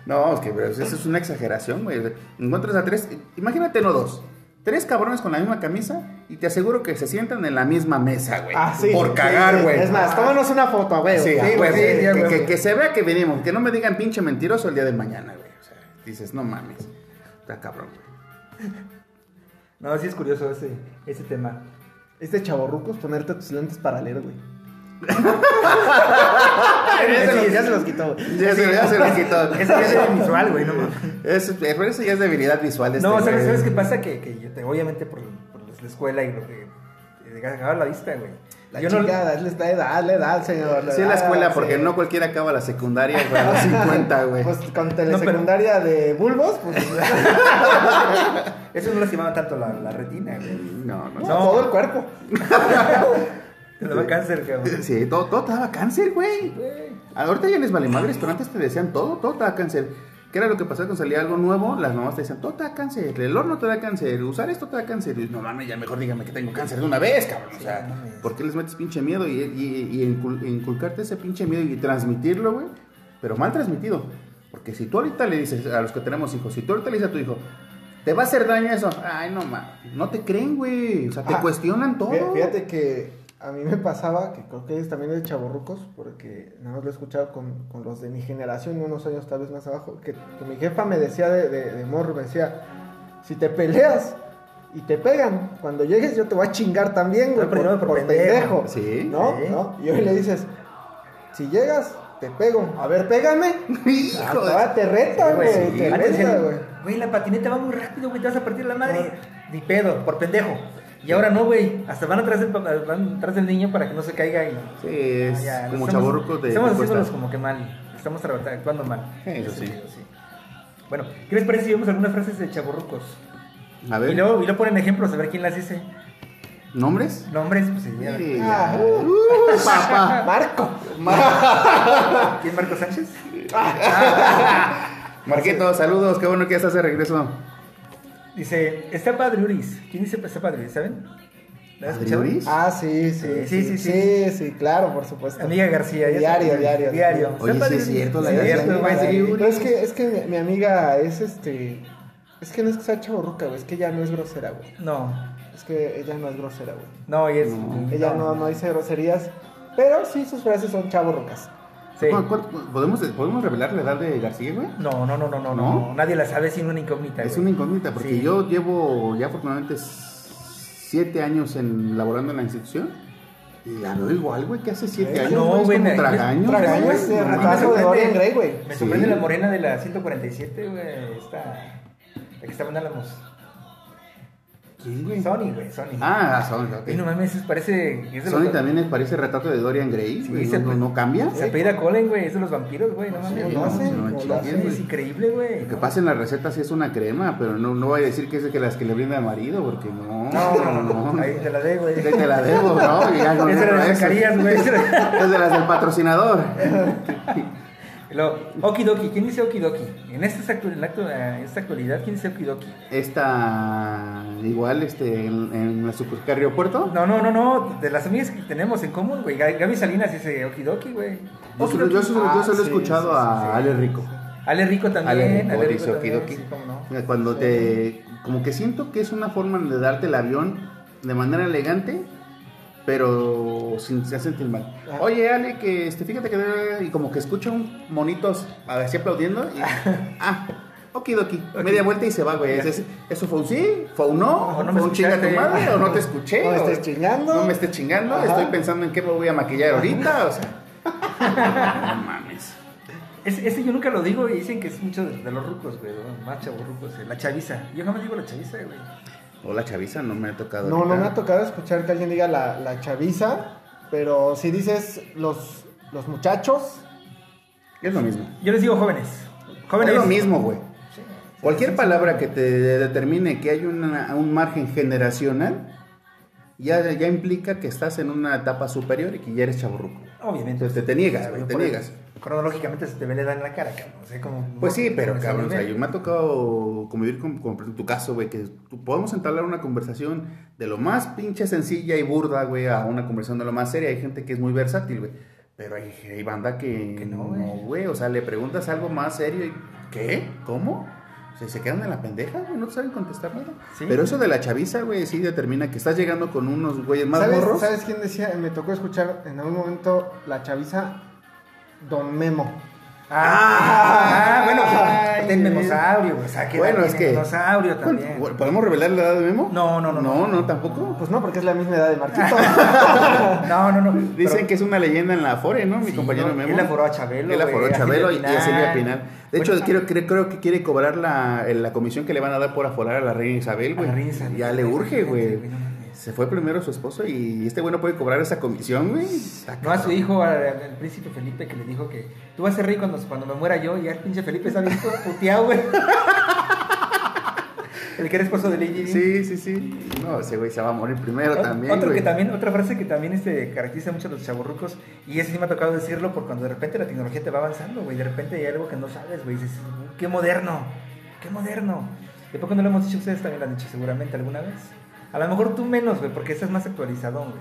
Speaker 2: No, es que pero eso es una exageración, güey. Encuentras a tres, imagínate no dos, tres cabrones con la misma camisa y te aseguro que se sientan en la misma mesa, güey.
Speaker 3: Ah, sí.
Speaker 2: Por cagar,
Speaker 3: sí.
Speaker 2: güey.
Speaker 3: Es más, tómanos una foto, güey.
Speaker 2: Sí,
Speaker 1: güey,
Speaker 2: que se vea que venimos, que no me digan pinche mentiroso el día de mañana, güey. O sea, dices, no mames, está cabrón, güey.
Speaker 1: No, sí es curioso ese, ese tema.
Speaker 3: Este chaborrucos, ponerte tus lentes para leer, güey. <laughs>
Speaker 1: ya, se los,
Speaker 3: ya se los quitó, güey.
Speaker 2: Ya se, ya se los quitó. <laughs>
Speaker 1: Ese ya es de visual, güey, no mames.
Speaker 2: Es, pero eso ya es debilidad visual. de
Speaker 1: No,
Speaker 2: este
Speaker 1: ¿sabes,
Speaker 2: güey.
Speaker 1: ¿sabes qué pasa? Que, que yo te- obviamente por, por la escuela y lo que acaba la vista, güey.
Speaker 3: La
Speaker 1: Yo no-
Speaker 3: chica, dale, dale, dale, dale, señor.
Speaker 2: Sí, en la escuela, porque
Speaker 3: sí.
Speaker 2: no cualquiera acaba la secundaria güey, a los <laughs> 50, güey.
Speaker 3: Pues con telesecundaria de bulbos, pues. <laughs> <laughs>
Speaker 1: Eso no lastimaba tanto la, la retina, güey.
Speaker 2: No, no.
Speaker 3: no, todo el cuerpo.
Speaker 1: Te daba cáncer, cabrón.
Speaker 2: Sí, todo, todo te daba cáncer, güey.
Speaker 1: Güey.
Speaker 2: Ahorita ya les vale madres, pero antes te decían todo, todo te da cáncer. ¿Qué era lo que pasaba cuando salía algo nuevo? Las mamás te decían, todo te da cáncer, el horno te da cáncer, usar esto te da cáncer. Y no mames, ya mejor dígame que tengo cáncer de una vez, cabrón. O sea,
Speaker 1: mames.
Speaker 2: ¿por qué les metes pinche miedo y, y- y incul- inculcarte ese pinche miedo y transmitirlo, güey? Pero mal transmitido. Porque si tú ahorita le dices a los que tenemos hijos, si tú ahorita le dices a tu hijo, ¿te va a hacer daño eso? Ay, no mames, no te creen, güey. O sea, te
Speaker 3: Ah,
Speaker 2: cuestionan todo.
Speaker 3: Fí- Fíjate que a mí me pasaba, que creo que es también de chavorrucos, porque nada más lo he escuchado con, con los de mi generación, unos años tal vez más abajo, que, que mi jefa me decía de, de, de morro, me decía, si te peleas y te pegan, cuando llegues yo te voy a chingar también, güey,
Speaker 1: No, pero
Speaker 3: por,
Speaker 1: no, por
Speaker 3: por
Speaker 1: pendejo.
Speaker 3: pendejo.
Speaker 2: Sí.
Speaker 3: ¿No?
Speaker 1: Sí.
Speaker 3: ¿No? Y hoy le dices, si llegas, te pego. A ver, pégame. <laughs>
Speaker 2: Hijo de-
Speaker 3: Ah, te reta, güey,
Speaker 1: Sí,
Speaker 3: te reta, güey.
Speaker 1: Güey, la patineta va muy rápido, güey, te vas a partir la madre. Ni pedo, por pendejo. Y ahora no, güey. Hasta van atrás del, pa- van atrás del niño para que no se caiga y
Speaker 2: Sí, es
Speaker 1: Ah, ya,
Speaker 2: como chavorrucos de.
Speaker 1: Estamos haciéndolos como que mal. Estamos actuando mal.
Speaker 2: Eso sí.
Speaker 1: sentido, Bueno, ¿qué les parece si vemos algunas frases de chavorrucos?
Speaker 2: A ver,
Speaker 1: Y luego, y luego ponen ejemplos a ver quién las dice.
Speaker 2: ¿nombres?
Speaker 1: Nombres, pues sí, ya.
Speaker 2: Sí,
Speaker 3: Ah,
Speaker 2: ya.
Speaker 3: uh.
Speaker 2: Uh, papá. <laughs>
Speaker 3: Marco. <laughs>
Speaker 1: ¿Quién Marco Sánchez? <laughs>
Speaker 2: Marquito, saludos, qué bueno que ya estás de regreso.
Speaker 1: Dice, está padre Uris. ¿Quién dice está padre? ¿Saben? ¿La has escuchado?
Speaker 2: ¿Padre Uris?
Speaker 3: Ah, sí, sí.
Speaker 1: Sí, sí, sí.
Speaker 3: Sí, sí, claro, por supuesto.
Speaker 1: Amiga García.
Speaker 3: Diario, diario.
Speaker 1: Diario.
Speaker 2: Oye, sí es
Speaker 1: Uris.
Speaker 2: cierto, la
Speaker 1: cierto.
Speaker 3: Pero es que, es que mi, mi amiga es este. Es que no es que sea chaborruca, güey. Es que ella no es grosera, güey.
Speaker 1: No,
Speaker 3: Es que ella no es grosera, güey.
Speaker 1: no, y es.
Speaker 2: No.
Speaker 3: Ella no, no dice groserías. Pero sí, sus frases son chaborrucas.
Speaker 1: Sí.
Speaker 2: ¿Cu- cu- ¿Podemos, ¿Podemos revelar la edad de García, güey?
Speaker 1: No, no, no, no, no,
Speaker 2: ¿No?
Speaker 1: Nadie la sabe sin una incógnita.
Speaker 2: Es
Speaker 1: güey.
Speaker 2: una incógnita, porque
Speaker 1: Sí.
Speaker 2: yo llevo ya afortunadamente siete años en, laborando en la institución. Y la veo igual, güey, que hace siete
Speaker 3: Eh,
Speaker 2: años.
Speaker 1: no,
Speaker 2: güey,
Speaker 1: me-
Speaker 2: tragaños,
Speaker 3: Tragaños
Speaker 2: güey.
Speaker 3: de. Dorian Gray, güey.
Speaker 1: Me
Speaker 2: Sí.
Speaker 1: sorprende la morena de la 147, güey. Está. El que en Álamos.
Speaker 2: ¿Quién, güey?
Speaker 1: Sony, güey, Sony.
Speaker 2: Ah, Sony, ok.
Speaker 1: Y no mames, es- parece. Es de
Speaker 2: Sony
Speaker 1: los-
Speaker 2: también parece retrato de Dorian Gray,
Speaker 1: Sí,
Speaker 2: güey,
Speaker 1: se-
Speaker 2: no, cambia.
Speaker 1: Se apellida Colen, güey, es de los vampiros, güey, no mames.
Speaker 3: ¿Cómo
Speaker 2: no.
Speaker 1: Es increíble, güey.
Speaker 2: Lo que pasa en la receta sí es una crema, pero no, no voy a decir que es de que las que le brinda al marido, porque no.
Speaker 1: No, no, <laughs> no. Ahí te la de, güey.
Speaker 2: Te, te la debo, ¿no? Y ya <laughs>
Speaker 1: de güey. <laughs>
Speaker 2: Es de las del patrocinador.
Speaker 1: Luego, Okidoki, ¿quién dice Okidoki? En esta, en la eh, esta actualidad, ¿quién dice Okidoki?
Speaker 2: Esta, igual, este, en, en la super- aeropuerto.
Speaker 1: No, no, no, no, de las amigas que tenemos en común, güey. Gaby Salinas dice Okidoki, güey.
Speaker 2: Yo solo, yo solo- yo
Speaker 3: Ah,
Speaker 2: solo he
Speaker 3: sí,
Speaker 2: escuchado
Speaker 3: sí, sí,
Speaker 2: a. Ale Rico.
Speaker 1: Ale Rico también.
Speaker 2: Ale Rico
Speaker 1: Ale
Speaker 2: dice
Speaker 1: también,
Speaker 2: Okidoki.
Speaker 1: sí, cómo no.
Speaker 2: Cuando te. Como que siento que es una forma de darte el avión de manera elegante, pero sin se sentir mal.
Speaker 3: Ah.
Speaker 2: Oye, Ale, que este, fíjate que. Y como que escucha un monitos así aplaudiendo. Y, <laughs> ah, okidoki. Media vuelta y se va, güey. Es- ¿Eso fue un sí? ¿Fue un no?
Speaker 1: O no me
Speaker 2: ¿Fue un chinga tu madre? ¿O no te <laughs> escuché?
Speaker 3: No me
Speaker 2: ¿O
Speaker 3: estés chingando.
Speaker 2: No me estés chingando.
Speaker 3: Ajá.
Speaker 2: Estoy pensando en qué me voy a maquillar ahorita. O sea. <laughs> No mames.
Speaker 1: Ese, ese yo nunca lo digo y dicen que es mucho de, de los rucos, güey. ¿no? Más chavos rucos. eh, La chaviza. Yo jamás digo la chaviza, güey.
Speaker 2: Hola, chaviza, no me ha tocado.
Speaker 3: No, no me ha tocado escuchar que alguien diga la, la chaviza, pero si dices los, los muchachos,
Speaker 2: Es lo mismo.
Speaker 1: Yo les digo jóvenes. Jóvenes.
Speaker 2: Es lo mismo, güey.
Speaker 1: Sí.
Speaker 2: Cualquier
Speaker 1: Sí, sí,
Speaker 2: palabra
Speaker 1: sí.
Speaker 2: que te determine que hay una- un margen generacional, ya, ya implica que estás en una etapa superior y que ya eres chaburruco.
Speaker 1: Obviamente.
Speaker 2: Entonces te, te niegas, güey, te niegas.
Speaker 1: Cronológicamente se te ve la edad en la cara, cabrón. O sea, como,
Speaker 2: Pues sí, pero cabrón, o sea, yo me ha tocado convivir con, con tu caso, güey, que podemos entablar una conversación de lo más pinche sencilla y burda, güey, a una conversación de lo más seria. Hay gente que es muy versátil, güey. Pero hay, hay banda que,
Speaker 1: Que no, güey.
Speaker 2: O sea, le preguntas algo más serio y ¿qué? ¿Cómo? O sea, se quedan en la pendeja, güey, no saben contestar nada.
Speaker 1: Sí.
Speaker 2: Pero eso de la chaviza, güey, sí determina que estás llegando con unos güeyes más
Speaker 3: ¿sabes,
Speaker 2: morros.
Speaker 3: ¿sabes quién decía? Me tocó escuchar en algún momento la chaviza Don Memo.
Speaker 1: Ah, ah, bueno,
Speaker 3: Ay,
Speaker 1: memosaurio. O sea, que
Speaker 2: Bueno, es que-
Speaker 1: Memosaurio también.
Speaker 2: Bueno, ¿Podemos revelar la edad de Memo?
Speaker 1: No, no, no,
Speaker 2: No,
Speaker 1: no.
Speaker 2: no, tampoco.
Speaker 3: Pues no, porque es la misma edad de Marquito. <laughs>
Speaker 1: No, no, no.
Speaker 2: Dicen
Speaker 1: Pero-
Speaker 2: que es una leyenda en la Afore, ¿no? Mi
Speaker 1: Sí,
Speaker 2: compañero
Speaker 1: ¿no?
Speaker 2: Memo.
Speaker 1: Él aforó a Chabelo,
Speaker 2: Él aforó a Chabelo y, a Silvia
Speaker 1: Pinal.
Speaker 2: De hecho,
Speaker 1: Bueno,
Speaker 2: quiero, creo, creo que quiere cobrar la, la comisión que le van a dar por aforar a la reina Isabel, güey.
Speaker 1: la reina Isabel,
Speaker 2: Ya le urge, güey. Se fue primero su esposo y este güey no puede cobrar esa comisión, güey.
Speaker 1: No a su hijo, al, al príncipe Felipe, que le dijo que tú vas a ser rey cuando, cuando me muera yo. Y ya el pinche Felipe está bien puteado, güey. <laughs> El que era esposo de Lady.
Speaker 2: Sí, sí, sí. No, ese güey se va a morir primero también.
Speaker 1: Otro
Speaker 2: güey.
Speaker 1: que también, otra frase que también este, caracteriza mucho a los chaburrucos, y ese sí me ha tocado decirlo por cuando de repente la tecnología te va avanzando, güey, de repente hay algo que no sabes, güey, dices, qué moderno, qué moderno. ¿Y por qué no lo hemos dicho ustedes también lo han dicho seguramente alguna vez? A lo mejor tú menos, güey, porque estás más actualizado, güey.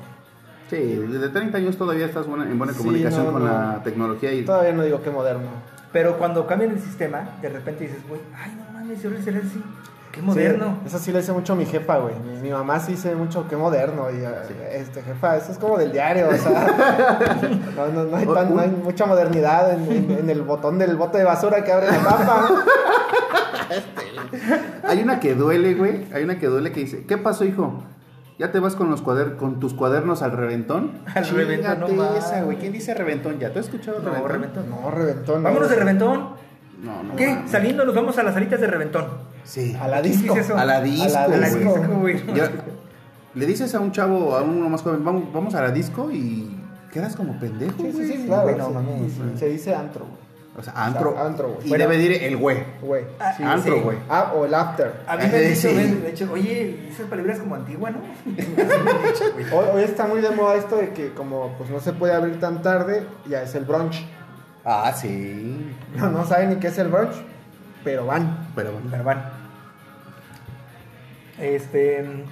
Speaker 2: Sí, desde 30 años todavía estás buena- en buena
Speaker 3: Sí,
Speaker 2: comunicación
Speaker 3: no,
Speaker 2: con
Speaker 3: no.
Speaker 2: la tecnología y
Speaker 3: Todavía no digo qué moderno.
Speaker 1: Pero cuando cambian el sistema, de repente dices, güey, ay, no mames, yo lo hice así, qué moderno.
Speaker 3: Sí, eso sí lo dice mucho mi jefa, güey. Mi, mamá sí dice mucho qué moderno. Y, eh, este, jefa, eso es como del diario, o sea. <laughs> no, no, no hay, tan- no hay mucha modernidad en, en- en el botón del bote de basura que abre la tapa. <laughs>
Speaker 2: Hay una que duele, güey. Hay una que duele que dice, ¿qué pasó, hijo? ¿Ya te vas con los cuader con tus cuadernos al reventón?
Speaker 1: Al reventón, no
Speaker 2: esa, güey. ¿Quién dice reventón ya? ¿Tú has escuchado
Speaker 1: No,
Speaker 2: reventón?
Speaker 1: reventón.
Speaker 3: No, reventón. no.
Speaker 1: Vámonos de reventón.
Speaker 2: No, no.
Speaker 1: ¿Qué? Saliendo nos vamos a las salitas de reventón.
Speaker 2: Sí.
Speaker 3: A la
Speaker 1: ¿Quién
Speaker 3: disco.
Speaker 2: A la disco,
Speaker 3: A la disco.
Speaker 1: güey.
Speaker 2: Le dices a un chavo, a uno más joven, vamos, vamos a la disco y quedas como pendejo,
Speaker 3: Sí, sí, sí, claro.
Speaker 1: güey, no
Speaker 3: se-
Speaker 1: mames,
Speaker 3: se, dice antro, güey.
Speaker 2: O sea, antro.
Speaker 3: Antro, güey.
Speaker 2: Y
Speaker 1: Bueno.
Speaker 2: debe decir el güey.
Speaker 3: Güey.
Speaker 1: Ah,
Speaker 3: sí.
Speaker 2: Antro,
Speaker 1: sí.
Speaker 2: güey.
Speaker 3: Ah, o el after.
Speaker 1: A mí me han dicho,
Speaker 2: sí.
Speaker 1: de hecho, oye, esas palabras como antigua, ¿no? <laughs>
Speaker 3: Hoy está muy de moda esto de que como pues no se puede abrir tan tarde, ya es el brunch.
Speaker 2: Ah, sí.
Speaker 3: No, no saben ni qué es el brunch, pero van.
Speaker 2: Pero bueno.
Speaker 1: Pero van. Este,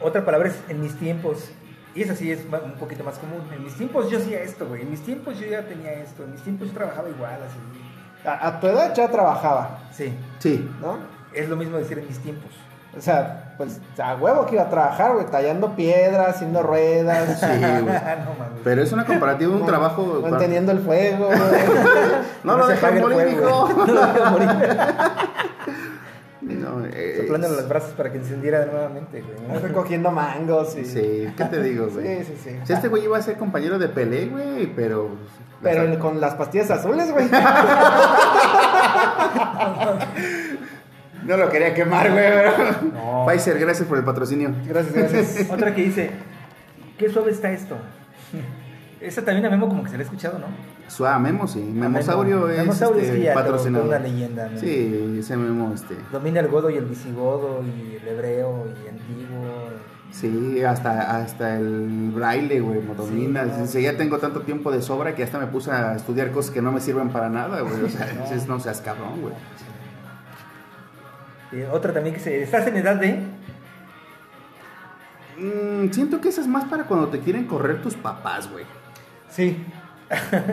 Speaker 1: otra palabra es en mis tiempos. Y esa sí es un poquito más común. En mis tiempos yo hacía esto, güey. En mis tiempos yo ya tenía esto. En mis tiempos yo trabajaba igual, así.
Speaker 3: A, a tu edad ya trabajaba,
Speaker 1: Sí,
Speaker 2: Sí.
Speaker 3: ¿no?
Speaker 1: es lo mismo decir en mis tiempos.
Speaker 3: O sea, pues a huevo que iba a trabajar, güey, tallando piedras, haciendo ruedas,
Speaker 2: Sí, güey. <laughs>
Speaker 1: no.
Speaker 2: Pero es una comparativa de un trabajo.
Speaker 3: manteniendo el fuego, <laughs> güey.
Speaker 2: No,
Speaker 1: No
Speaker 2: lo dejan morir,
Speaker 1: fuego.
Speaker 2: hijo. <laughs>
Speaker 1: No lo dejan morir.
Speaker 2: No, eh,
Speaker 1: Soplándole los brazos para que encendiera nuevamente, güey.
Speaker 3: recogiendo mangos y...
Speaker 2: Sí, ¿qué te digo, güey?
Speaker 3: Sí, sí, sí.
Speaker 2: Si este güey iba a ser compañero de Pelé, güey, pero.
Speaker 3: Pero con las pastillas azules, güey.
Speaker 2: No lo quería quemar, güey, pero...
Speaker 1: No.
Speaker 2: Pfizer, gracias por el patrocinio.
Speaker 3: Gracias, gracias. <laughs>
Speaker 1: Otra que dice, qué suave está esto. Esa también a Memo como que se la ha escuchado, ¿no?
Speaker 2: Suá, Memo, sí. Memosaurio
Speaker 1: Memo.
Speaker 2: es
Speaker 1: Memosaurio
Speaker 2: este,
Speaker 1: sí, ya, todo-
Speaker 2: patrocinador.
Speaker 1: una leyenda, ¿no?
Speaker 2: Sí, ese Memo, este...
Speaker 1: Domina el godo y el visigodo y el hebreo y antiguo.
Speaker 2: Sí, hasta, hasta el braille, güey, me domina.
Speaker 1: Sí, no.
Speaker 2: Ya tengo tanto tiempo de sobra que hasta me puse a estudiar cosas que no me sirven para nada, güey. O sea, <laughs>
Speaker 1: no
Speaker 2: seas cabrón, güey.
Speaker 1: Eh, otra también que se... ¿Estás en edad de...?
Speaker 2: Mm, siento que esa es más para cuando te quieren correr tus papás, güey.
Speaker 3: Sí. <laughs>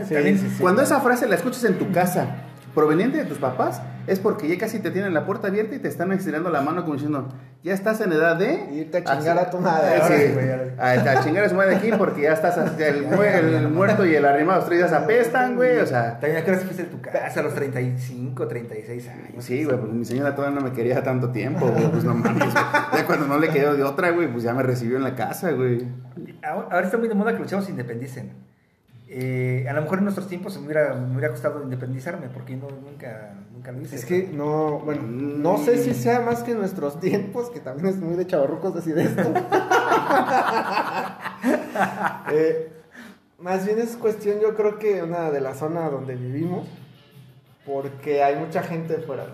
Speaker 3: Sí,
Speaker 1: También-
Speaker 3: sí, sí.
Speaker 2: Cuando esa frase la escuchas en tu casa, proveniente de tus papás, es porque ya casi te tienen la puerta abierta y te están estirando la mano como diciendo, ya estás en edad de...
Speaker 3: Irte a chingar a tu madre.
Speaker 2: Sí,
Speaker 3: sí,
Speaker 2: a, a chingar a su madre aquí porque ya estás, el, mu- el muerto y el arrimado, días apestan, güey, o sea...
Speaker 1: También hora fuiste de tu casa a los 35, 36 años.
Speaker 2: Sí, güey, pues mi señora todavía no me quería tanto tiempo, güey, pues no mames, güey. Ya cuando no le quedó de otra, güey, pues ya me recibió en la casa, güey.
Speaker 1: Ahora ahora está muy de moda que los chavos se independicen. Eh, a lo mejor en nuestros tiempos me hubiera, me hubiera costado independizarme porque no, nunca, nunca lo hice.
Speaker 3: Es que no, bueno, no sé si sea más que en nuestros tiempos, que también es muy de chavarrucos decir esto. <laughs> Eh, más bien es cuestión, yo creo que una de la zona donde vivimos, porque hay mucha gente fuera.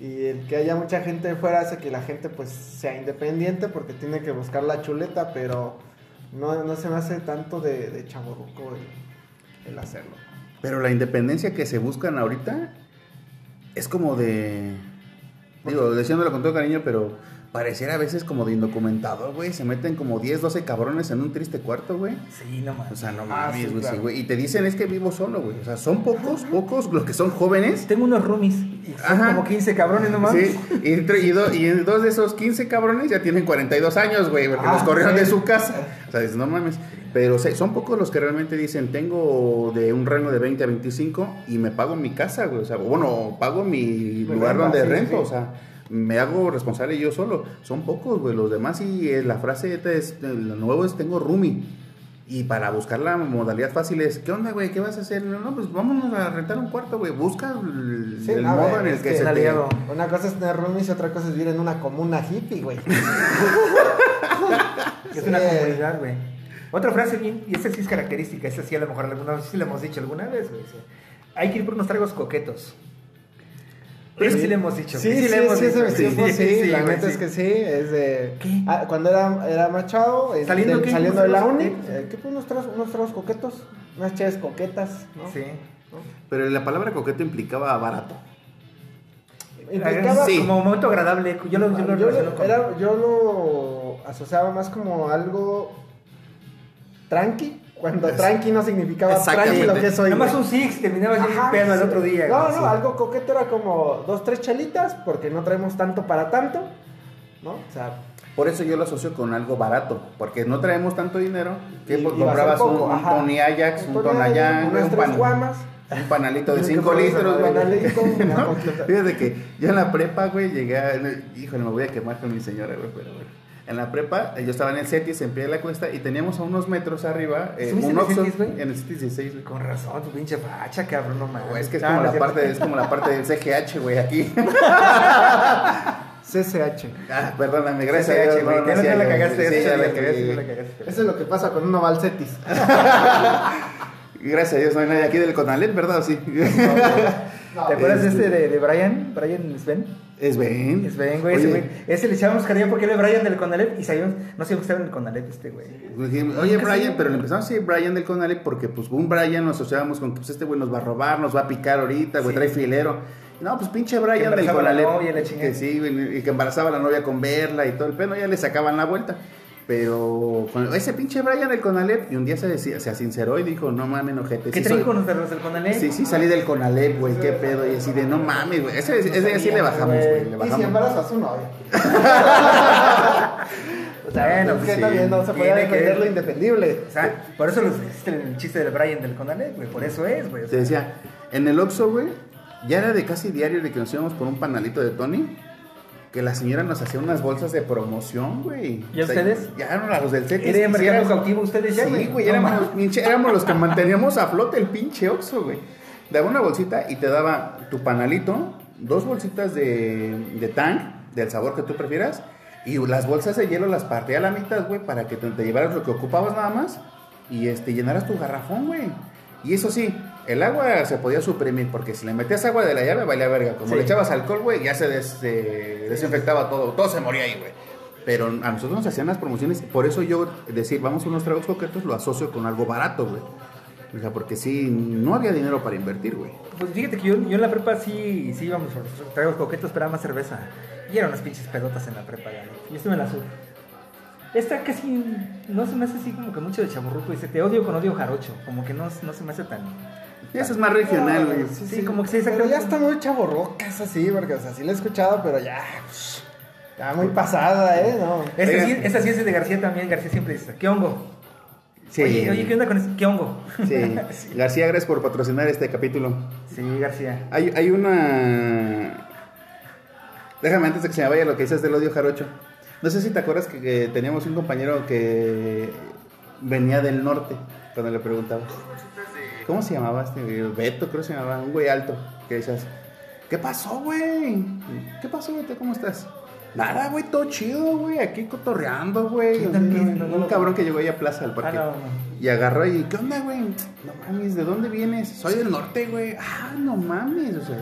Speaker 3: Y el que haya mucha gente fuera hace que la gente pues sea independiente porque tiene que buscar la chuleta, pero no, no se me hace tanto de, de el, el hacerlo.
Speaker 2: Pero la independencia que se buscan ahorita es como de. Digo, diciéndolo con todo cariño, pero pareciera a veces como de indocumentado, güey. Se meten como 10, 12 cabrones en un triste cuarto, güey.
Speaker 1: Sí, no
Speaker 2: O
Speaker 1: más.
Speaker 2: sea, no
Speaker 3: Ah,
Speaker 2: mames,
Speaker 3: sí, claro.
Speaker 2: güey. Y te dicen es que vivo solo, güey. O sea, son pocos, pocos los que son jóvenes.
Speaker 1: Tengo unos roomies y son
Speaker 2: Ajá.
Speaker 1: como 15 cabrones nomás.
Speaker 2: Sí, y, entre- y, do- y dos de esos 15 cabrones ya tienen 42 años, güey, porque
Speaker 3: Ah,
Speaker 2: los corrieron
Speaker 3: sí.
Speaker 2: de su casa. O sea, dices, no mames. Pero son pocos los que realmente dicen, tengo de un rango de 20 a 25 y me pago mi casa, güey. O sea, bueno, pago mi lugar
Speaker 3: renta,
Speaker 2: donde
Speaker 3: sí,
Speaker 2: rento,
Speaker 3: sí.
Speaker 2: o sea, me hago responsable yo solo. Son pocos, güey. Los demás y eh, la frase esta es, lo nuevo es tengo roomie. Y para buscar la modalidad fácil es, ¿qué onda, güey? ¿Qué vas a hacer? No, no, pues vámonos a rentar un cuarto, güey. Busca el,
Speaker 3: Sí,
Speaker 2: el
Speaker 3: a
Speaker 2: modo
Speaker 3: ver,
Speaker 2: en el
Speaker 3: es
Speaker 2: que,
Speaker 3: que
Speaker 2: se te...
Speaker 3: Una cosa es tener roomies y otra cosa es vivir en una comuna hippie, güey. <laughs>
Speaker 1: Es una
Speaker 3: Sí.
Speaker 1: comunidad, güey. Otra frase bien, y esta sí es característica, esta sí a lo mejor alguna vez sí la hemos dicho alguna vez, güey. sí. Hay que ir por unos tragos coquetos. Eso sí, le hemos dicho.
Speaker 3: Sí,
Speaker 1: güey,
Speaker 3: sí,
Speaker 1: le hemos
Speaker 3: sí,
Speaker 1: dicho,
Speaker 3: tiempo sí, la neta
Speaker 1: sí.
Speaker 3: es que sí, es de...
Speaker 1: ¿Qué?
Speaker 3: Ah, cuando era, era más chavo, este,
Speaker 1: ¿Saliendo qué?
Speaker 3: saliendo de la
Speaker 1: ¿Unos
Speaker 3: uni, eh, ¿qué fue unos tragos, unos tragos coquetos? Unas chaves coquetas, ¿no?
Speaker 1: Sí.
Speaker 3: ¿No?
Speaker 2: Pero la palabra coqueto implicaba barato.
Speaker 3: Implicaba-
Speaker 2: Sí.
Speaker 1: Como un momento agradable. Yo lo, yo lo
Speaker 3: yo,
Speaker 1: relaciono
Speaker 3: lo,
Speaker 1: con-
Speaker 3: era- yo lo asociaba más como algo tranqui, cuando
Speaker 2: Es-
Speaker 3: tranqui no significaba tranqui lo que soy.
Speaker 1: Nada más un six, terminaba
Speaker 3: Ajá,
Speaker 1: pedo el otro día.
Speaker 3: No, no,
Speaker 1: sí.
Speaker 3: algo coqueto era como dos, tres chelitas, porque no traemos tanto para tanto, ¿no? O sea,
Speaker 2: Por eso yo lo asocio con algo barato, porque no traemos tanto dinero que
Speaker 3: Y-
Speaker 2: pues, comprabas un, un. Tony Ajax, un
Speaker 3: Tony Ajax,
Speaker 2: un, pan-
Speaker 3: guamas.
Speaker 2: un panalito de
Speaker 3: Un
Speaker 2: 5 litros. güey. <laughs> ¿No? Fíjate que yo en la prepa, güey, llegué a... Híjole, me voy a quemar con mi señora, güey, pero bueno. En la prepa, eh, yo estaba en el CETIS, en pie de la cuesta, y teníamos a unos metros arriba eh,
Speaker 1: ¿Estuviste
Speaker 2: un Oxxo, en el CETIS 16, güey.
Speaker 1: Con razón, tu pinche facha, cabrón, no mames.
Speaker 2: Es que es
Speaker 1: Ah,
Speaker 2: como,
Speaker 1: no
Speaker 2: la
Speaker 1: cierto.
Speaker 2: parte, es como la parte del CGH, güey, aquí. <laughs>
Speaker 3: CCH.
Speaker 2: Ah, perdóname, gracias
Speaker 1: CCH,
Speaker 2: Dios.
Speaker 1: güey,
Speaker 2: no,
Speaker 1: que
Speaker 2: no
Speaker 1: no
Speaker 2: hacía
Speaker 1: te la cagaste,
Speaker 2: sí, ya
Speaker 1: la cagaste.
Speaker 3: Eso es lo que pasa con uno va al Cetis. <laughs>
Speaker 2: Gracias a Dios, no hay nadie aquí del Conalet, ¿verdad? ¿O sí?
Speaker 3: No, <laughs>
Speaker 1: ¿Te acuerdas de
Speaker 2: Este-
Speaker 1: este de, de Brian? Brian Sven.
Speaker 2: Es Ben.
Speaker 1: Sven, güey, ese güey. Ese le echábamos cariño porque era Brian del Conalep y sabíamos, no sabíamos que estaba en el Conalep este güey.
Speaker 2: Oye, Brian, pero le empezamos a decir Brian del Conalep porque, pues, un Brian nos asociábamos con que, pues, este güey nos va a robar, nos va a picar ahorita, güey,
Speaker 1: Sí.
Speaker 2: trae filero. No, pues, pinche Brian del Conalep.
Speaker 1: novia, la chingada.
Speaker 2: que sí, güey, y que embarazaba a la novia con verla y todo el pelo, ya le sacaban la vuelta. Pero con ese pinche Brian del Conalep, y un día se, decía, se sinceró y dijo, no mames, ojete.
Speaker 1: ¿Qué
Speaker 2: sí soy-
Speaker 1: con los de los del Conalep?
Speaker 2: Sí, sí, salí del Conalep, güey, qué pedo. Y así de, no mames, güey. Ese, ese día sí le bajamos, güey. Le
Speaker 3: Y si embarazas a su novia. <laughs>
Speaker 1: Bueno,
Speaker 3: es
Speaker 1: pues
Speaker 3: que
Speaker 2: sí.
Speaker 3: también no se puede
Speaker 1: Tiene que-
Speaker 3: defender lo indefendible.
Speaker 1: O sea, por eso los- existe el chiste del Brian del Conalep, güey. Por eso es, güey. o
Speaker 2: Te decía, en el Oxxo, güey, ya era de casi diario de que nos íbamos por un panalito de Tony. Que la señora nos hacía unas bolsas de promoción, güey.
Speaker 1: ¿Y ustedes?
Speaker 2: Ya eran los del CETIS.
Speaker 1: ¿Eran mercado cautivo ustedes ya,
Speaker 2: Sí,
Speaker 1: güey?
Speaker 2: güey,
Speaker 1: No
Speaker 2: éramos,
Speaker 1: mames.
Speaker 2: los pinche- éramos los que manteníamos a flote el pinche Oxxo, güey. Daba una bolsita y te daba tu panalito dos bolsitas de, de Tang, del sabor que tú prefieras, y las bolsas de hielo las partía a la mitad, güey, para que te, te llevaras lo que ocupabas nada más y este, llenaras tu garrafón, güey. Y eso sí, el agua se podía suprimir, porque si le metías agua de la llave, valía verga. Como
Speaker 1: Sí.
Speaker 2: le echabas alcohol, güey, ya se des- eh, desinfectaba todo, todo se moría ahí, güey. Pero a nosotros nos hacían las promociones, por eso yo decir, vamos a unos tragos coquetos, lo asocio con algo barato, güey. O sea, porque sí, no había dinero para invertir, güey.
Speaker 1: Pues fíjate que yo, yo en la prepa sí, sí íbamos los tragos coquetos, pero era más cerveza. Y eran unas pinches pedotas en la prepa, ya. Yo estuve en la sur. Esta casi no se me hace así como que mucho de chaburruco. Dice, te odio con odio jarocho. Como que no, no se me hace tan...
Speaker 2: Eso es más regional, güey.
Speaker 1: Sí, sí, como que sí,
Speaker 3: Pero ya está muy chaborrocas así, porque o sea, sí la he escuchado, pero ya. Ya muy pasada, ¿eh? No.
Speaker 1: Esta sí, es de García también. García siempre dice, ¿qué hongo?
Speaker 2: Sí.
Speaker 1: Oye, oye, ¿qué onda con eso? ¿Qué hongo? <laughs>
Speaker 2: Sí. García, gracias por patrocinar este capítulo.
Speaker 1: Sí, García.
Speaker 2: Hay, hay una. Déjame antes de que se me vaya lo que dices del odio jarocho. No sé si te acuerdas que, que teníamos un compañero que venía del norte cuando le preguntabas. ¿Cómo se llamaba este? Beto, creo que se llamaba, un güey alto. Que decías, ¿qué pasó, güey? ¿Qué pasó, Beto? ¿Cómo estás? Nada, güey, todo chido, güey, aquí cotorreando, güey.
Speaker 1: ¿Qué
Speaker 2: O
Speaker 1: tal
Speaker 2: sea,
Speaker 1: que-
Speaker 2: un, cabrón que llegó ahí a Plaza del
Speaker 1: Ah,
Speaker 2: Parque.
Speaker 1: no.
Speaker 2: Y agarró y, ¿qué onda, güey? No mames, ¿de dónde vienes? Soy del norte, güey. Ah, no mames, o sea,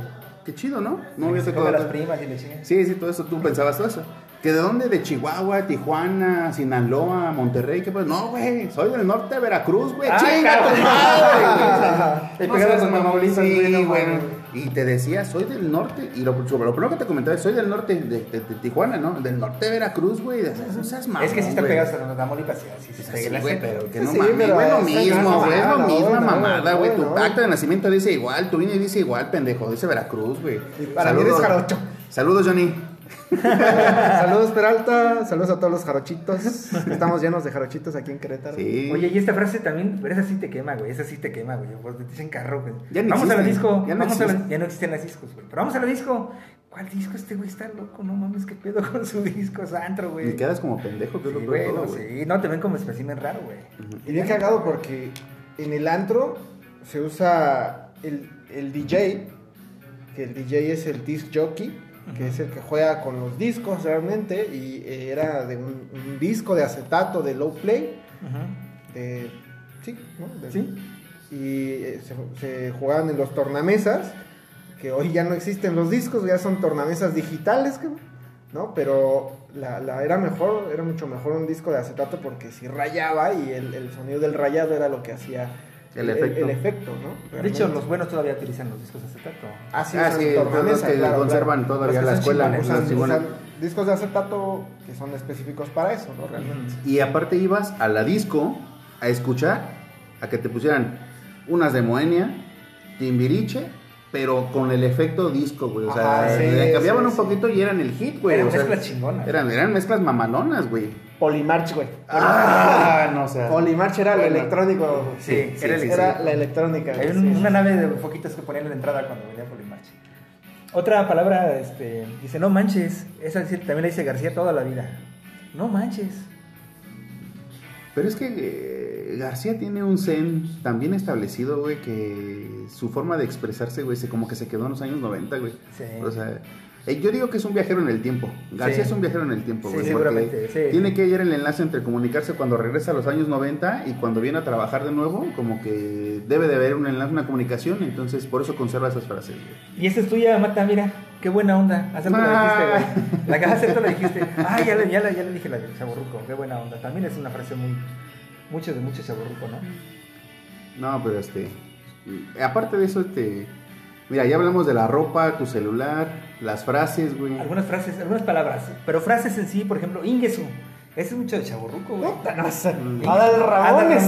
Speaker 2: qué chido, ¿no? No había
Speaker 1: se
Speaker 2: tocado
Speaker 1: come las primas y le.
Speaker 2: Sí, sí, todo eso, tú pensabas todo eso. ¿Que de dónde? ¿De Chihuahua, Tijuana, Sinaloa, Monterrey? ¿Qué pues? No, güey, soy del norte de Veracruz, güey.
Speaker 1: Ah,
Speaker 2: ¡Chinga tu madre, güey! <laughs> O sea,
Speaker 1: Y
Speaker 2: sí, te decía, soy del norte. Y lo, lo primero que te comentaba es, soy del norte de, de- de Tijuana, ¿no? Del norte de Veracruz, güey. No seas mamón,
Speaker 1: es que está
Speaker 2: güey.
Speaker 1: pegado a Tamaulipas, sí, sí, sí, el
Speaker 2: güey, pero que no
Speaker 3: sí,
Speaker 2: mames, güey, lo mismo, güey, es lo
Speaker 3: no,
Speaker 2: mismo,
Speaker 3: no,
Speaker 2: mamada,
Speaker 3: no,
Speaker 2: güey. Tu acta de nacimiento dice igual, tu INE dice igual, pendejo, dice Veracruz, güey.
Speaker 3: Para mí eres jarocho.
Speaker 2: Saludos, Johnny. <laughs>
Speaker 3: Saludos, Peralta. Saludos a todos los jarochitos. Estamos llenos de jarochitos aquí en Querétaro.
Speaker 2: Sí.
Speaker 1: Oye, y esta frase también, pero esa sí te quema, güey. Esa sí te quema, güey. Porque te dicen carro, güey.
Speaker 2: Ya no
Speaker 1: vamos a la
Speaker 2: existen,
Speaker 1: disco.
Speaker 2: ya no
Speaker 1: vamos a la-
Speaker 2: existen.
Speaker 1: ya no existen las discos, güey. Pero vamos a la disco. ¿Cuál disco? Este güey está loco, no mames, qué pedo con su disco, Santro, güey.
Speaker 2: Y quedas como pendejo, que es lo
Speaker 1: Sí,
Speaker 2: peor de
Speaker 1: güey,
Speaker 2: todo,
Speaker 1: no,
Speaker 2: güey.
Speaker 1: sí. No, te ven como espécimen raro, güey.
Speaker 3: Y bien cagado porque en el antro se usa el, el DJ, que el DJ es el disc jockey, que es el que juega con los discos realmente, y eh, era de un, un disco de acetato de low play, de, sí, ¿no? De-
Speaker 1: Sí.
Speaker 3: Y eh, se, se jugaban en los tornamesas, que hoy ya no existen los discos, ya son tornamesas digitales, ¿no? Pero la, la- era mejor, era mucho mejor un disco de acetato porque si rayaba y el, el sonido del rayado era lo que hacía
Speaker 2: El efecto.
Speaker 3: el efecto, ¿no?
Speaker 1: De hecho,
Speaker 3: Realmente.
Speaker 1: los buenos todavía utilizan los discos de acetato.
Speaker 2: Ah, sí,
Speaker 3: tornamesa,
Speaker 2: los que
Speaker 3: claro,
Speaker 2: conservan
Speaker 3: claro.
Speaker 2: todavía
Speaker 1: Los que
Speaker 2: la escuela.
Speaker 3: usan discos de acetato que son específicos para eso, ¿no? Realmente.
Speaker 2: Y aparte ibas a la disco a escuchar, a que te pusieran unas de Moenia, Timbiriche, pero con el efecto disco, güey. O sea,
Speaker 3: Ajá, sí,
Speaker 2: le cambiaban
Speaker 3: sí,
Speaker 2: un poquito y eran el hit, güey.
Speaker 1: Eran
Speaker 2: o sea,
Speaker 1: mezclas chingonas.
Speaker 2: Eran, eran mezclas mamalonas, güey.
Speaker 3: Polimarch, güey.
Speaker 2: Ah, no sé.
Speaker 3: Polimarch era
Speaker 2: Bueno.
Speaker 3: el electrónico.
Speaker 1: Sí,
Speaker 2: sí,
Speaker 1: era, el-
Speaker 2: sí,
Speaker 3: Era la electrónica.
Speaker 1: Hay una nave de foquitos que ponían en la entrada cuando venía Polimarch. Otra palabra, este, dice, no manches. Esa también la dice García toda la vida. No manches.
Speaker 2: Pero es que eh, García tiene un zen tan bien establecido, güey, que su forma de expresarse, güey, se como que se quedó en los años 90, güey.
Speaker 1: Sí.
Speaker 2: O sea, eh, yo digo que es un viajero en el tiempo. García
Speaker 1: Sí.
Speaker 2: es un viajero en el tiempo,
Speaker 1: Sí,
Speaker 2: güey.
Speaker 1: seguramente, sí.
Speaker 2: Tiene que hallar el enlace entre comunicarse cuando regresa a los años 90 y cuando viene a trabajar de nuevo, como que debe de haber un enlace, una comunicación, entonces por eso conserva esas frases, güey.
Speaker 1: Y esta es tuya, Mata, mira. Qué buena onda. Hace rato la dijiste,
Speaker 2: Ah.
Speaker 1: güey. La que hace rato la dijiste. <laughs> Ah, ya le, ya, le, ya le dije la del chaborruco. Qué buena onda. También es una frase muy... Mucho de mucho chaborruco, ¿no?
Speaker 2: No, pero este. Aparte de eso, este. Mira, ya hablamos de la ropa, tu celular, las frases, güey.
Speaker 1: Algunas frases, algunas palabras. Pero frases en sí, por ejemplo, ingesu. Ese es mucho de chaborruco, güey.
Speaker 3: No. Adal Ramones.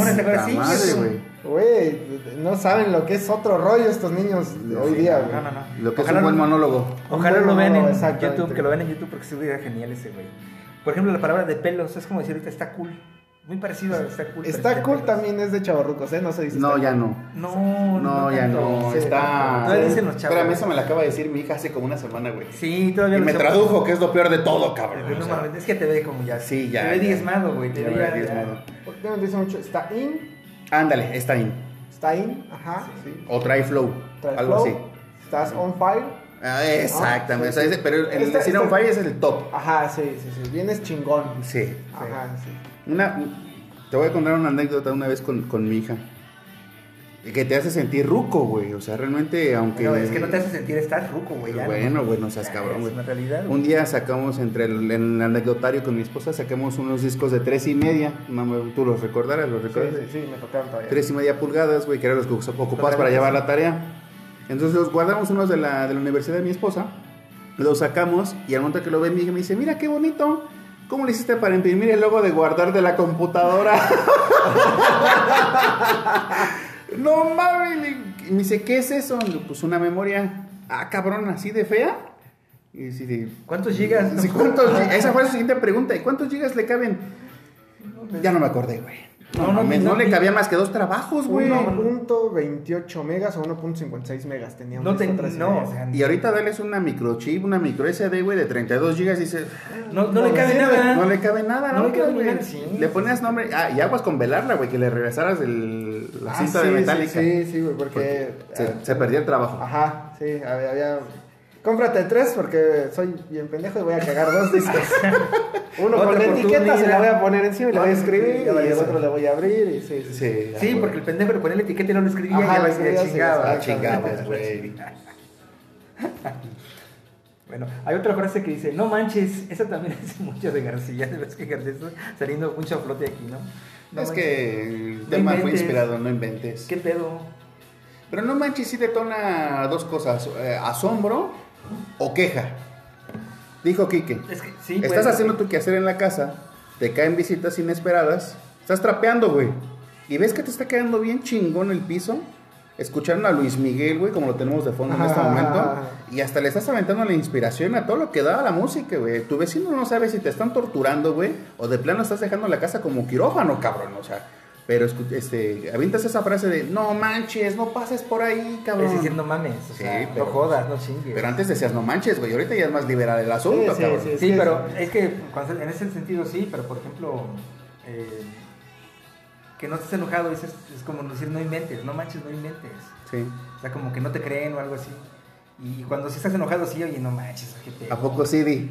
Speaker 2: Güey.
Speaker 3: Güey, no saben lo que es otro rollo estos niños de hoy día, güey.
Speaker 1: No, no, no.
Speaker 2: Lo que
Speaker 1: Ojalá
Speaker 2: es un buen monólogo.
Speaker 1: Ojalá lo vean en. YouTube, que lo vean en YouTube porque se hubiera genial ese güey. Por ejemplo, la palabra de pelos, es como decir ahorita está cool. Muy parecido a está cool.
Speaker 3: Está cool también es de chavorrucos, ¿eh? No se dice.
Speaker 2: No, ya
Speaker 3: cool.
Speaker 2: no.
Speaker 1: No,
Speaker 2: No, ya no.
Speaker 3: Sí,
Speaker 2: Está.
Speaker 1: todavía dicen los chavos.
Speaker 2: Espérame, eso me la acaba de decir mi hija hace como una semana, güey.
Speaker 1: Sí, todavía
Speaker 2: Y me tradujo, que es lo peor de todo, cabrón.
Speaker 1: No
Speaker 2: O sea,
Speaker 1: mames, es que te ve como ya.
Speaker 2: Sí, ya,
Speaker 1: Te ve
Speaker 2: ya.
Speaker 1: diezmado, güey. Te ve
Speaker 2: diezmado.
Speaker 3: Me dice mucho, está in,
Speaker 2: Ándale, está ahí.
Speaker 3: está in, ajá, sí.
Speaker 2: O try flow.
Speaker 3: Trae
Speaker 2: algo
Speaker 3: flow,
Speaker 2: así.
Speaker 3: Estás on fire.
Speaker 2: Ah, exactamente.
Speaker 3: Ah,
Speaker 2: o sea,
Speaker 3: sí,
Speaker 2: ese-
Speaker 3: sí.
Speaker 2: pero el
Speaker 3: Esta-
Speaker 2: de Cinnamon
Speaker 3: esta-
Speaker 2: Fire es el top.
Speaker 3: Ajá, sí, sí, sí. Vienes chingón.
Speaker 2: Sí.
Speaker 3: Ajá, sí.
Speaker 2: Una, te voy a contar una anécdota una vez con, con mi hija. Que te hace sentir ruco, güey. O sea, realmente, aunque.
Speaker 1: No, es que no te hace sentir estar ruco, güey. ya,
Speaker 2: Bueno,
Speaker 1: ¿no?
Speaker 2: güey, no seas cabrón,
Speaker 1: es
Speaker 2: güey.
Speaker 1: una realidad, güey.
Speaker 2: Un día sacamos entre el, el anecdotario con mi esposa, sacamos unos discos de tres y media. Me- tú los recordarás, los
Speaker 3: Sí,
Speaker 2: recuerdas.
Speaker 3: sí, sí, me tocaron todavía.
Speaker 2: Tres y media pulgadas, güey, que eran los que ocupabas para llevar la tarea. Entonces los guardamos unos de la, de la universidad de mi esposa, los sacamos y al momento que lo ve mi hija me dice, mira qué bonito, ¿cómo le hiciste para imprimir el logo de guardar de la computadora? <laughs> no mames, me dice, ¿qué es eso? Pues una memoria, ah cabrón, así de fea. Y de,
Speaker 1: ¿Cuántos gigas?
Speaker 2: ¿cuántos esa fue su siguiente pregunta. ¿Y cuántos gigas le caben? Ya no me acordé, güey. No,
Speaker 1: No, no,
Speaker 2: mames, no,
Speaker 1: no,
Speaker 2: le cabía más que dos trabajos, güey.
Speaker 3: 1.28 megas o 1.56 megas teníamos.
Speaker 1: No, te,
Speaker 3: nosotras
Speaker 1: no, o sea,
Speaker 2: Y ahorita darles una microchip, una micro SD, güey, de 32 gigas y dices,
Speaker 1: no, no le cabe nada.
Speaker 2: no le cabe nada,
Speaker 1: No
Speaker 2: ¿no?
Speaker 1: le cabe
Speaker 2: güey?
Speaker 1: nada, sí.
Speaker 2: Le ponías nombre, ah, y aguas con velarla, güey, que le regresaras el, la
Speaker 3: Ah,
Speaker 2: cinta
Speaker 3: sí,
Speaker 2: de metálica.
Speaker 3: Sí, sí, güey, porque.
Speaker 2: Se,
Speaker 3: ah,
Speaker 2: se perdía el trabajo.
Speaker 3: Ajá, sí, había, había- Cómprate tres porque soy bien pendejo y voy a cagar dos discos. <laughs> Uno con la etiqueta se la voy a poner encima y le voy a escribir y el otro le voy a abrir y sí, sí.
Speaker 2: Sí,
Speaker 1: Sí, porque el pendejo le ponía la etiqueta y no lo escribía
Speaker 3: Ajá,
Speaker 1: y ya
Speaker 3: sí,
Speaker 1: chingaba.
Speaker 2: Ah, chingabas, <laughs> güey.
Speaker 1: Bueno, hay otra frase que dice, no manches, esa también <laughs> es mucho de García, de ves que García está saliendo mucho a flote aquí, ¿no? No
Speaker 2: es
Speaker 1: manches.
Speaker 2: que el
Speaker 1: No
Speaker 2: tema fue
Speaker 1: inventes.
Speaker 2: inspirado, no inventes.
Speaker 1: ¿Qué pedo?
Speaker 2: Pero no manches, sí detona dos cosas, eh, asombro o queja. Dijo Quique.
Speaker 1: Es que sí,
Speaker 2: Estás haciendo tu quehacer en la casa, te caen visitas inesperadas, estás trapeando, güey. Y ves que te está quedando bien chingón el piso, escuchando a Luis Miguel, güey, como lo tenemos de fondo en este
Speaker 3: Ajá.
Speaker 2: momento. Y hasta le estás aventando la inspiración a todo lo que da la música, güey. Tu vecino no sabe si te están torturando, güey, o de plano estás dejando la casa como quirófano, cabrón, o sea. Pero este, avientas esa frase de, no manches, no pases por ahí, cabrón.
Speaker 1: Es decir, no mames, o
Speaker 2: Sí,
Speaker 1: sea,
Speaker 2: pero-
Speaker 1: no jodas, no chingues.
Speaker 2: Pero antes decías, no manches, güey, ahorita ya es más liberal el asunto,
Speaker 3: Sí, sí,
Speaker 2: cabrón.
Speaker 3: sí.
Speaker 1: Pero es que en ese sentido sí, pero por ejemplo, eh, que no estés enojado es, es como decir no inventes, no manches, no inventes.
Speaker 2: Sí.
Speaker 1: O sea, como que no te creen o algo así. Y cuando sí estás enojado, sí, oye, no manches, qué pedo.
Speaker 2: ¿A poco sí, Di?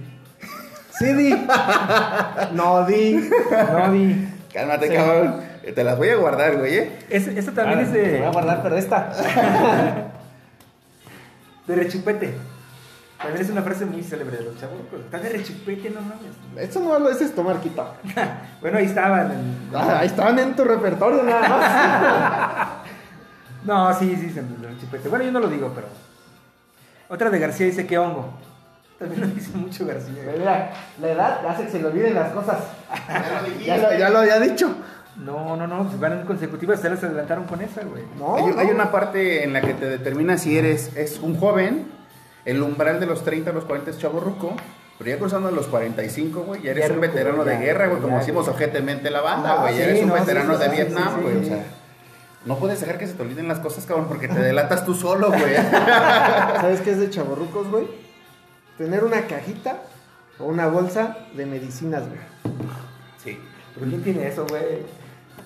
Speaker 3: Sí, di. <laughs> no, di.
Speaker 1: No, di.
Speaker 2: Cálmate,
Speaker 3: Sí.
Speaker 2: cabrón. Te las voy a guardar, güey, ¿eh?
Speaker 1: Es, esta también
Speaker 3: Ah,
Speaker 1: es
Speaker 3: te Voy a
Speaker 1: de,
Speaker 3: guardar, pero esta. <laughs>
Speaker 1: de rechupete. También es una frase muy célebre de los chavos. Está de rechupete, no mames.
Speaker 3: Esto no lo es esto, Marquito. <laughs>
Speaker 1: Bueno, ahí estaban. en-
Speaker 3: Ah, ahí estaban en tu repertorio nada más. <laughs>
Speaker 1: No, sí, sí, de rechupete. Bueno, yo no lo digo, pero. Otra de García dice que hongo. También lo dice mucho García.
Speaker 3: Mira, la edad hace que se le olviden las cosas. Ya lo, ya lo había dicho.
Speaker 1: No, no, no, pues van en consecutivas, se les adelantaron con esa, güey.
Speaker 3: No,
Speaker 2: hay,
Speaker 3: no.
Speaker 2: hay una parte en la que te determina si eres es un joven, el umbral de los 30 a los 40 es chavo ruco, pero ya cruzando los 45, güey, ya eres
Speaker 1: Ya
Speaker 2: un
Speaker 1: ruco,
Speaker 2: veterano de
Speaker 1: ya,
Speaker 2: guerra, güey, como decimos ojetemente la banda,
Speaker 3: Ah,
Speaker 2: güey, ya
Speaker 3: sí,
Speaker 2: eres un
Speaker 3: no,
Speaker 2: veterano
Speaker 3: sí,
Speaker 2: de
Speaker 3: sí,
Speaker 2: Vietnam,
Speaker 3: sí,
Speaker 2: güey,
Speaker 3: sí.
Speaker 2: o sea, no puedes dejar que se te olviden las cosas, cabrón, porque te delatas tú solo, güey. <laughs>
Speaker 3: ¿Sabes qué es de chavorrucos, güey? Tener una cajita o una bolsa de medicinas, güey.
Speaker 2: sí.
Speaker 1: ¿Pero quién tiene eso, güey?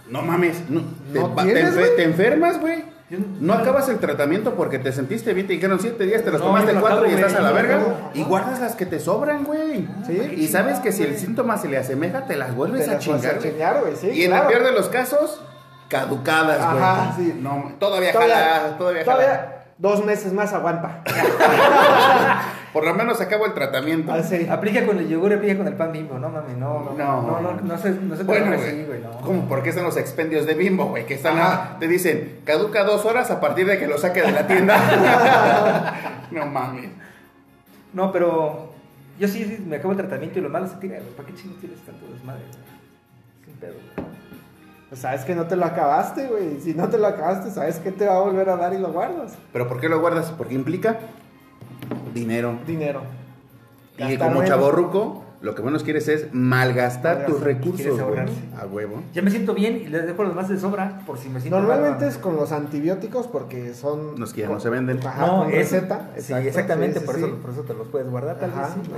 Speaker 2: No mames, no, te,
Speaker 3: ¿No
Speaker 2: va- te
Speaker 3: tienes,
Speaker 2: enfe-
Speaker 3: güey?
Speaker 2: te enfermas, güey. No acabas el tratamiento porque te sentiste bien, te dijeron siete días, te los
Speaker 1: No,
Speaker 2: tomaste
Speaker 1: lo
Speaker 2: cuatro
Speaker 1: acabo,
Speaker 2: y estás
Speaker 1: güey,
Speaker 2: a la verga. Y guardas las que te sobran, güey.
Speaker 3: Sí.
Speaker 2: Y sabes que si el síntoma se le asemeja, te las vuelves
Speaker 3: Te
Speaker 2: a
Speaker 3: las
Speaker 2: chingar.
Speaker 3: a
Speaker 2: güey.
Speaker 3: chingar, güey, sí,
Speaker 2: y en el peor de los casos, caducadas, güey.
Speaker 3: Ajá, sí.
Speaker 2: No, todavía, jala, todavía, jala.
Speaker 3: dos meses más aguanta. <laughs>
Speaker 2: Por lo menos acabo el tratamiento.
Speaker 3: Así.
Speaker 1: Aplica con el yogur, aplica con el pan bimbo, no mames, no, no,
Speaker 2: No.
Speaker 1: no, no, no, no se, no se
Speaker 2: Bueno,
Speaker 1: así, güey, no.
Speaker 2: ¿Cómo? ¿Por qué están los expendios de bimbo, güey? Que están, te dicen, caduca dos horas a partir de que lo saque de la tienda. <laughs> no mames.
Speaker 1: No, pero yo sí, sí, me acabo el tratamiento y lo malo se tira, güey. ¿Para qué chingos tienes tanto desmadre, güey? Es un pedo, güey.
Speaker 3: Pues sabes que no te lo acabaste, güey. Si no te lo acabaste, sabes que te va a volver a dar y lo guardas.
Speaker 2: ¿Pero por qué lo guardas? Porque implica dinero.
Speaker 3: Dinero.
Speaker 2: Y
Speaker 3: Gastar
Speaker 2: como chaborruco, lo que menos quieres es malgastar tus recursos.
Speaker 1: Quieres
Speaker 2: güey. A huevo.
Speaker 1: Ya me siento bien y les dejo los más de sobra por si me siento
Speaker 3: Normalmente
Speaker 1: mal,
Speaker 3: es con los antibióticos porque son...
Speaker 2: Los que ya
Speaker 3: con-
Speaker 2: no se venden.
Speaker 3: Ajá,
Speaker 1: No,
Speaker 3: con
Speaker 1: es-
Speaker 3: receta.
Speaker 1: Sí,
Speaker 3: exacto,
Speaker 1: exactamente,
Speaker 3: sí,
Speaker 1: por,
Speaker 3: sí,
Speaker 1: eso,
Speaker 3: sí.
Speaker 1: por eso te los puedes guardar, tal
Speaker 3: Ajá,
Speaker 1: vez sí.
Speaker 3: ¿no?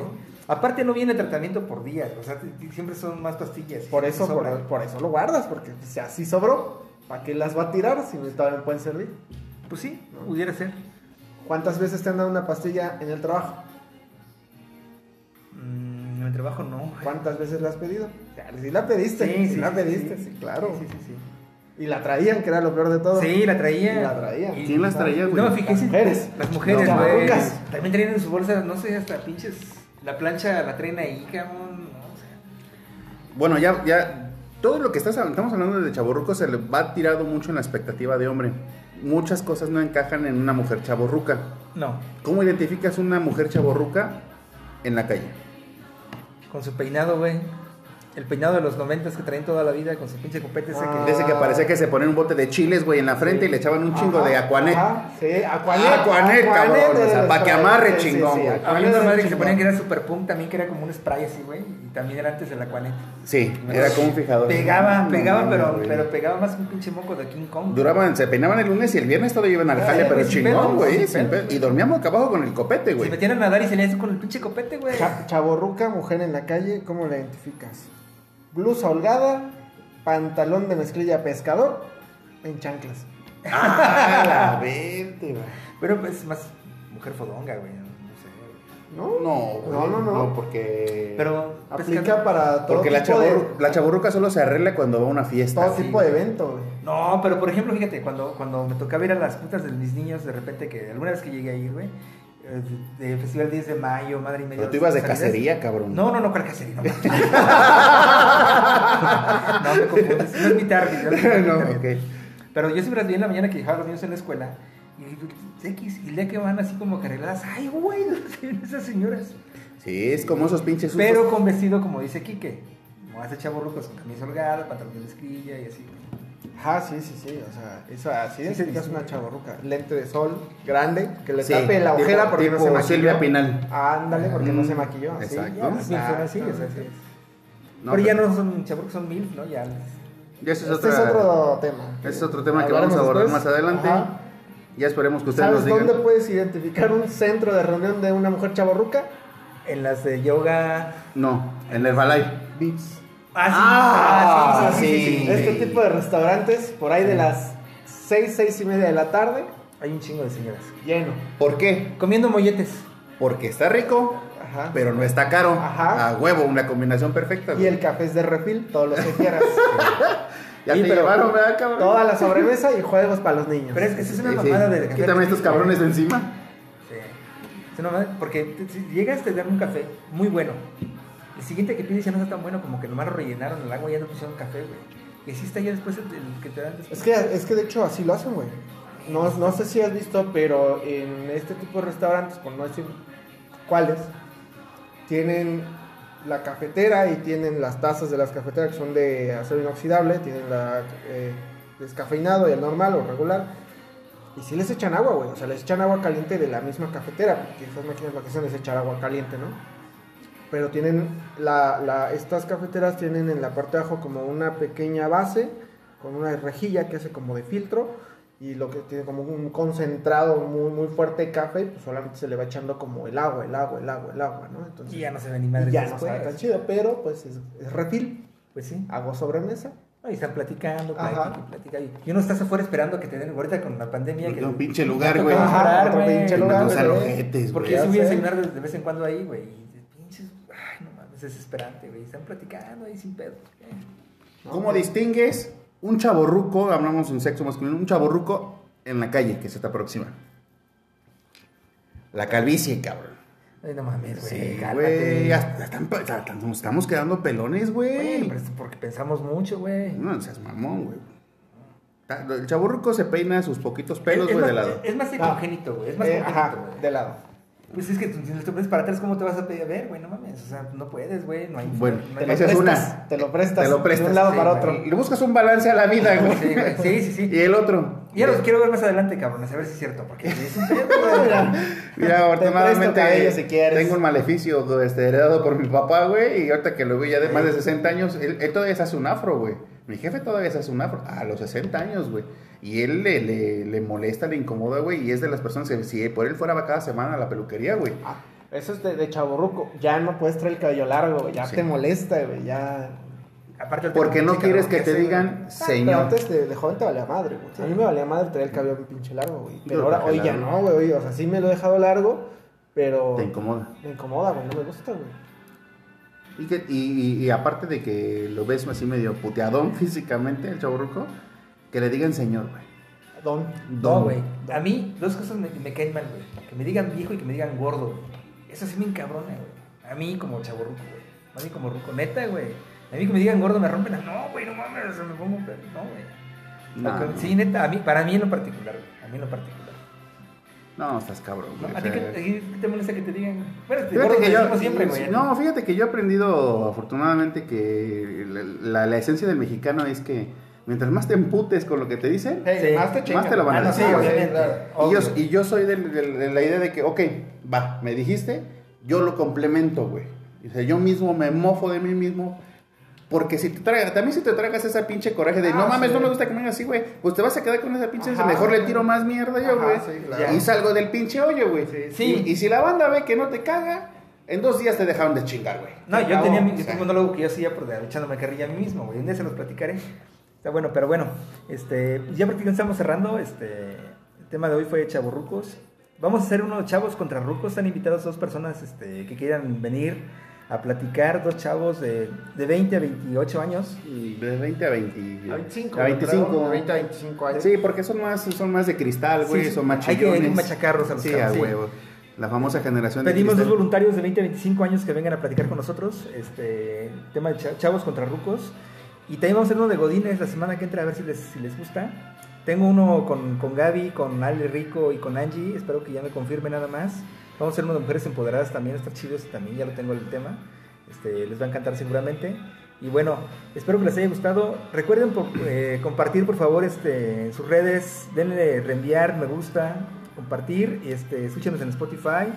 Speaker 1: Aparte no viene tratamiento por día, o sea, t- t- siempre son más pastillas.
Speaker 3: Por eso, por, por eso lo guardas, porque si así sobró, ¿para qué las va a tirar si todavía me pueden servir?
Speaker 1: Pues sí, pudiera ser.
Speaker 3: ¿Cuántas veces te han dado una pastilla en el trabajo?
Speaker 1: Mm, en el trabajo no.
Speaker 3: ¿Cuántas veces la has pedido? Si la pediste,
Speaker 1: Sí,
Speaker 3: sí,
Speaker 1: sí,
Speaker 3: la
Speaker 1: sí,
Speaker 3: pediste,
Speaker 1: sí.
Speaker 3: sí, claro.
Speaker 1: Sí, sí, sí.
Speaker 3: Y la traían, que era lo peor de todo.
Speaker 1: Sí, la traía.
Speaker 3: Y la traía.
Speaker 1: Y-
Speaker 2: ¿Quién las traía, güey?
Speaker 1: No, fíjese.
Speaker 3: Las mujeres.
Speaker 1: Las mujeres, güey. También traían en su bolsa, no sé, hasta pinches. La plancha la traen ahí, cabrón. No, o sea.
Speaker 2: Bueno, ya, ya, todo lo que estás, estamos hablando de chaborruco se le va tirado mucho en la expectativa de hombre. Muchas cosas no encajan en una mujer chaborruca.
Speaker 1: No,
Speaker 2: ¿Cómo identificas una mujer chaborruca en la calle?
Speaker 1: con su peinado, güey. El peinado de los noventas que traen toda la vida con su pinche copete ese
Speaker 3: Ah.
Speaker 1: que...
Speaker 2: Desde que parecía que se ponían un bote de chiles, güey, en la frente y le echaban un chingo
Speaker 3: Ajá,
Speaker 2: de Aquanet.
Speaker 3: ajá, sí, Aquanet.
Speaker 2: Aquanet, cabrón, o sea,
Speaker 3: del
Speaker 2: pa' que amarre, chingón, güey.
Speaker 1: Había una madre que se ponían que era super punk también, que era como un spray así, güey. Y también era antes del Aquanet.
Speaker 2: Sí, era como un fijador.
Speaker 1: Pegaba,
Speaker 2: No,
Speaker 1: pegaba,
Speaker 2: no,
Speaker 1: pero,
Speaker 2: güey.
Speaker 1: pero pegaba más que un pinche moco de King Kong.
Speaker 2: Duraban, se peinaban el lunes y el viernes todo iban al
Speaker 1: Ah,
Speaker 2: jale,
Speaker 1: sí,
Speaker 2: pero
Speaker 1: pedo,
Speaker 2: chingón, güey. Y dormíamos acá abajo con el copete,
Speaker 1: Se
Speaker 2: güey.
Speaker 1: metían a nadar y salían con el pinche copete, güey.
Speaker 3: Cha- Chavorruca, mujer en la calle, ¿cómo la identificas? Blusa holgada, pantalón de mezclilla pescador, en chanclas.
Speaker 2: Ah, la <laughs> güey.
Speaker 1: Pero pues más mujer fodonga, güey. No sé.
Speaker 3: ¿No?
Speaker 2: No, güey.
Speaker 3: No, no, no.
Speaker 2: porque.
Speaker 1: Pero
Speaker 3: Aplica
Speaker 1: pescando-
Speaker 3: para todo
Speaker 2: Porque la,
Speaker 3: tipo de,
Speaker 2: chaborru- la chaborruca solo se arregla cuando va a una fiesta.
Speaker 3: todo
Speaker 1: sí,
Speaker 3: tipo de
Speaker 1: güey.
Speaker 3: evento, güey.
Speaker 1: No, pero por ejemplo, fíjate, cuando, cuando me tocaba ir a las putas de mis niños, de repente que alguna vez que llegué a ir, güey, de Festival 10 de Mayo, madre y media.
Speaker 2: Pero tú ibas de cacería, cabrón.
Speaker 1: No, no, no, ¿cuál cacería? No, <laughs> no me confundes, no es mi target. No, es mi target <laughs>
Speaker 2: No,
Speaker 1: también.
Speaker 2: ok.
Speaker 1: Pero yo siempre las vi en la mañana que dejaba a los niños en la escuela y X, y día que van así como que arregladas, ay, güey, <laughs> esas señoras.
Speaker 2: Sí, es como esos pinches.
Speaker 1: Pero con vestido, como dice Quique, como hace chavo rucos con camisa holgada, pantalón de mezclilla y así.
Speaker 3: Ajá, sí, sí, sí. O sea, eso así
Speaker 1: Sí,
Speaker 3: es
Speaker 1: sí,
Speaker 3: es
Speaker 1: sí.
Speaker 3: una chavorruca. Lente de sol grande, que le
Speaker 2: Sí,
Speaker 3: tape la
Speaker 2: tipo-
Speaker 3: ojera porque no
Speaker 2: tipo
Speaker 3: se maquilló.
Speaker 2: Silvia Pinal.
Speaker 3: Ándale, porque no
Speaker 2: Mm,
Speaker 3: se maquilló. así,
Speaker 2: exacto.
Speaker 3: ya,
Speaker 1: Sí, fuera así, o sea,
Speaker 3: exactamente.
Speaker 1: sí.
Speaker 2: No,
Speaker 1: pero ya
Speaker 2: pero-
Speaker 1: no son chavos, son mil, ¿no? Ya.
Speaker 2: Ya ese es,
Speaker 3: Este
Speaker 2: otra-
Speaker 3: es otro tema.
Speaker 2: ese es otro tema que vamos a abordar
Speaker 3: después.
Speaker 2: más adelante.
Speaker 3: Ajá.
Speaker 2: Ya esperemos que ustedes nos
Speaker 3: ¿Sabes
Speaker 2: digan.
Speaker 3: dónde puedes identificar un centro de reunión de una mujer chavorruca?
Speaker 1: En las de yoga.
Speaker 2: No, en el Herbalife.
Speaker 3: Vips.
Speaker 1: Ah, sí, sí, sí, sí, sí, sí.
Speaker 3: Este tipo de restaurantes, por ahí de las 6, 6 y media de la tarde,
Speaker 1: Hay un chingo de señoras.
Speaker 3: lleno.
Speaker 2: ¿Por qué?
Speaker 1: Comiendo molletes.
Speaker 2: Porque está rico,
Speaker 3: Ajá.
Speaker 2: pero no está caro.
Speaker 3: Ajá.
Speaker 2: A huevo, una combinación perfecta.
Speaker 3: Y el café es de refil, todo lo que quieras. <laughs>
Speaker 2: Ya
Speaker 1: Sí,
Speaker 2: te
Speaker 1: pero-
Speaker 2: llevaron, ¿verdad, cabrón?
Speaker 3: Toda la sobremesa y juegos para los niños.
Speaker 1: Pero es, esa es una
Speaker 2: Sí, sí.
Speaker 1: mamada de café.
Speaker 2: Quítame estos cabrones de encima.
Speaker 1: Sí. Es una mamada porque te- si llegas te dan un café muy bueno. El siguiente que pides ya no está tan bueno como que nomás lo rellenaron el agua y ya no pusieron café, güey. Y así está ya después el, el que te dan después.
Speaker 3: Es que, es que de hecho así lo hacen, güey. No, no sé si has visto, pero en este tipo de restaurantes, por no decir cuáles, tienen la cafetera y tienen las tazas de las cafeteras que son de acero inoxidable, tienen la eh, descafeinado y el normal o regular. Y si les echan agua, güey. O sea, les echan agua caliente de la misma cafetera, porque esas máquinas lo que hacen es echar agua caliente, ¿no? Pero tienen, la, la- estas cafeteras tienen en la parte de abajo como una pequeña base con una rejilla que hace como de filtro y lo que tiene como un concentrado muy muy fuerte de café, pues solamente se le va echando como el agua, el agua, el agua, el agua, ¿no? Entonces
Speaker 1: Y ya no se ve ni madre
Speaker 3: ya no
Speaker 1: después.
Speaker 3: sabe tan chido, pero pues es, es refil,
Speaker 1: Pues sí.
Speaker 3: hago sobremesa.
Speaker 1: Ahí están platicando,
Speaker 3: Ajá.
Speaker 1: platica, platica. Y uno estás afuera esperando que te den ahorita con la pandemia. Que
Speaker 2: Un pinche lugar, güey.
Speaker 3: otro pinche
Speaker 2: No
Speaker 3: lugar,
Speaker 1: Porque yo subí a desayunar de, de vez en cuando ahí, güey. Y de pinches, ay, no mames, es desesperante, güey. Están platicando ahí sin pedo. Eh.
Speaker 2: ¿Cómo distingues un chaborruco, hablamos en sexo masculino, un chaborruco en la calle que se te aproxima? La calvicie, cabrón.
Speaker 1: Ay, no mames, güey.
Speaker 2: Sí, güey. Nos estamos quedando pelones, güey.
Speaker 1: pero es porque pensamos mucho, güey.
Speaker 2: No seas mamón, güey. El chaborruco se peina sus poquitos pelos, güey, de lado.
Speaker 1: es más de
Speaker 3: Ah.
Speaker 1: congénito, güey. Es más
Speaker 3: Eh,
Speaker 1: congénito,
Speaker 3: ajá,
Speaker 1: güey.
Speaker 3: de lado.
Speaker 1: Pues es que tú, si te pones para atrás, ¿cómo te vas a pedir? A ver, güey, no mames. O sea, no puedes, güey. No hay.
Speaker 2: Bueno,
Speaker 1: no
Speaker 3: Te
Speaker 1: hay-
Speaker 2: Esa es una.
Speaker 3: te lo prestas,
Speaker 2: Te lo prestas,
Speaker 3: de un lado
Speaker 1: sí,
Speaker 3: para
Speaker 1: güey.
Speaker 3: otro.
Speaker 2: Le buscas un balance a la vida, güey.
Speaker 1: Sí, güey. Sí, sí, sí.
Speaker 2: Y el otro.
Speaker 1: Y ya los quiero ver más adelante, cabrones, a ver si es cierto. Porque es un. <laughs>
Speaker 2: Mira, afortunadamente
Speaker 3: si
Speaker 2: tengo un maleficio este, heredado por mi papá, güey, y ahorita que lo veo ya de más de 60 años, él, él todavía se hace un afro, güey. Mi jefe todavía se hace un afro a los 60 años, güey. Y él le, le, le molesta, le incomoda, güey, y es de las personas que si por él fuera va cada semana a la peluquería, güey.
Speaker 3: Ah, eso es de, de chaborruco. Ya no puedes traer el cabello largo, güey. Ya
Speaker 2: Sí.
Speaker 3: te molesta, güey. Ya.
Speaker 1: Aparte,
Speaker 2: Porque no
Speaker 1: pinche
Speaker 2: quieres que te digan
Speaker 3: Ah, Pero
Speaker 2: señor.
Speaker 3: antes de, de joven te valía madre, güey. A mí me valía madre traer el cabello pinche largo, güey. Pero ahora, hoy ya no, güey. hoy, O sea, sí me lo he dejado largo, pero.
Speaker 2: Te incomoda.
Speaker 3: Me incomoda, güey. No me gusta, güey.
Speaker 2: Y, que- y, y- y aparte de que lo ves así medio puteadón <laughs> físicamente, el chaburruco, que le digan señor, güey.
Speaker 3: Don.
Speaker 1: No, güey. A mí, dos cosas me, me caen mal, güey. Que me digan viejo y que me digan gordo. Eso sí me encabrona, güey. A mí como chaborruco, güey. A mí como ruco, neta, güey. A mí que me digan gordo me rompen la... No, güey, no mames, me pongo... No, güey.
Speaker 2: No.
Speaker 1: Sí, neta, a mí, para mí en lo particular, güey. A mí en lo particular.
Speaker 2: No, estás cabrón.
Speaker 1: ¿A ti qué, te molesta que te digan? Bueno, te
Speaker 2: Fíjate
Speaker 1: gordo
Speaker 2: que yo,
Speaker 1: siempre, güey.
Speaker 2: no, fíjate que yo he aprendido afortunadamente que la, la- la esencia del mexicano es que mientras más te emputes con lo que te dicen,
Speaker 3: Hey,
Speaker 1: Sí.
Speaker 3: más te.
Speaker 2: Más te lo van a
Speaker 1: Ah, no,
Speaker 2: decir,
Speaker 1: sí,
Speaker 2: y, yo,
Speaker 1: obvio.
Speaker 2: y yo soy de, la idea de que, ok, va, me dijiste, yo lo complemento, güey. O sea, yo mismo me mofo de mí mismo. Porque si te tragas, también si te tragas esa pinche coraje de
Speaker 3: Ah,
Speaker 2: no mames,
Speaker 3: sí.
Speaker 2: no me gusta que me vengas así, güey, pues te vas a quedar con esa pinche,
Speaker 3: Ajá.
Speaker 2: mejor le tiro más mierda yo, güey.
Speaker 3: sí, claro.
Speaker 2: Y salgo del pinche hoyo, güey.
Speaker 3: Sí,
Speaker 1: sí.
Speaker 2: Y, y si la banda ve que no te caga, en dos días te dejaron de chingar, güey.
Speaker 1: No, yo tenía mi-
Speaker 2: o
Speaker 1: yo tengo un monólogo que yo hacía por echándome carrilla a mí mismo, güey. Un día se los platicaré. Está bueno, pero bueno, este, ya prácticamente estamos cerrando. Este, el tema de hoy fue chavorrucos. Vamos a hacer unos chavos contra rucos. Están invitados dos personas este, que quieran venir a platicar, dos chavos de, de 20 a 28 años.
Speaker 2: Y De 20 a 20.
Speaker 3: A 25.
Speaker 2: A 25.
Speaker 3: creo, de 20 a 25 años.
Speaker 2: Sí, porque son más, son más de cristal, güey,
Speaker 1: Sí,
Speaker 2: son más
Speaker 1: hay que
Speaker 2: chillones.
Speaker 1: machacarlos a los
Speaker 2: Sí,
Speaker 1: chavos,
Speaker 2: a
Speaker 1: sí.
Speaker 2: huevo. La famosa generación de
Speaker 1: Pedimos dos voluntarios de 20 a 25 años que vengan a platicar con nosotros. Este tema de cha- chavos contra rucos. Y también vamos a hacer uno de Godines la semana que entra a ver si les, si les gusta. Tengo uno con, con Gaby, con Ale Rico y con Angie. Espero que ya me confirme nada más. Vamos a hacer uno de mujeres empoderadas también. Está chido también, ya lo tengo el tema. Este, les va a encantar seguramente. Y bueno, espero que les haya gustado. Recuerden por- eh, compartir por favor este, en sus redes. Denle reenviar, me gusta, compartir. Este, escúchenos en Spotify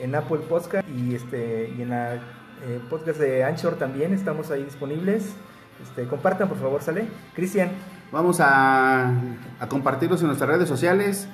Speaker 1: en Apple Podcast y este y en la eh, podcast de Anchor también estamos ahí disponibles. Este, compartan por favor, sale. Cristian,
Speaker 2: Vamos a, compartirlos en nuestras redes sociales.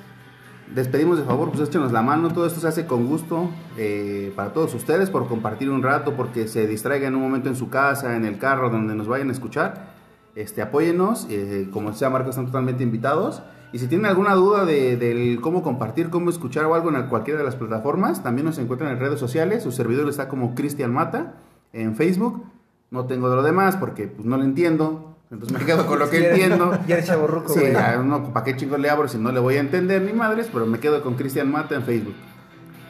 Speaker 2: Despedimos de favor, pues échenos la mano. Todo esto se hace con gusto eh, para todos ustedes por compartir un rato, porque se distraigan un momento en su casa, en el carro, donde nos vayan a escuchar. Este, apóyennos, eh, como decía Marco, están totalmente invitados. Y si tienen alguna duda de, del cómo compartir, cómo escuchar o algo en cualquiera de las plataformas, también nos encuentran en redes sociales. Su servidor está como Cristian Mata en Facebook. No tengo de lo demás porque pues, no lo entiendo. Entonces me quedo con lo que <laughs> entiendo. <laughs>
Speaker 1: ya eres chavorruco,
Speaker 2: Sí, ya, no, ¿para qué chingo le abro si no le voy a entender ni madres? Pero me quedo con Cristian Mata en Facebook.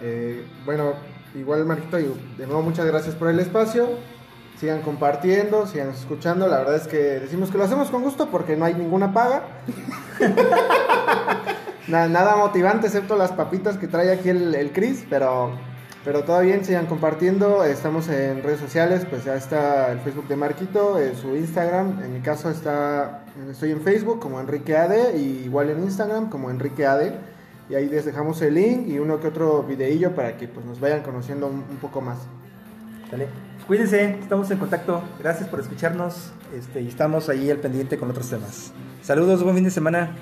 Speaker 3: Eh, bueno, igual Marquito, de nuevo muchas gracias por el espacio. Sigan compartiendo, sigan escuchando. La verdad es que decimos que lo hacemos con gusto porque no hay ninguna paga. <laughs> Na- nada motivante excepto las papitas que trae aquí el, el Chris, pero, pero todo bien, sigan compartiendo. Estamos en redes sociales, pues ya está el Facebook de Marquito, eh, su Instagram. En mi caso está, estoy en Facebook como Enrique Ade y igual en Instagram como Enrique Ade. Y ahí les dejamos el link y uno que otro videillo para que pues, nos vayan conociendo un, poco más.
Speaker 1: Cuídense, estamos en contacto. Gracias por escucharnos. Este, y estamos ahí al pendiente con otros temas. Saludos, buen fin de semana.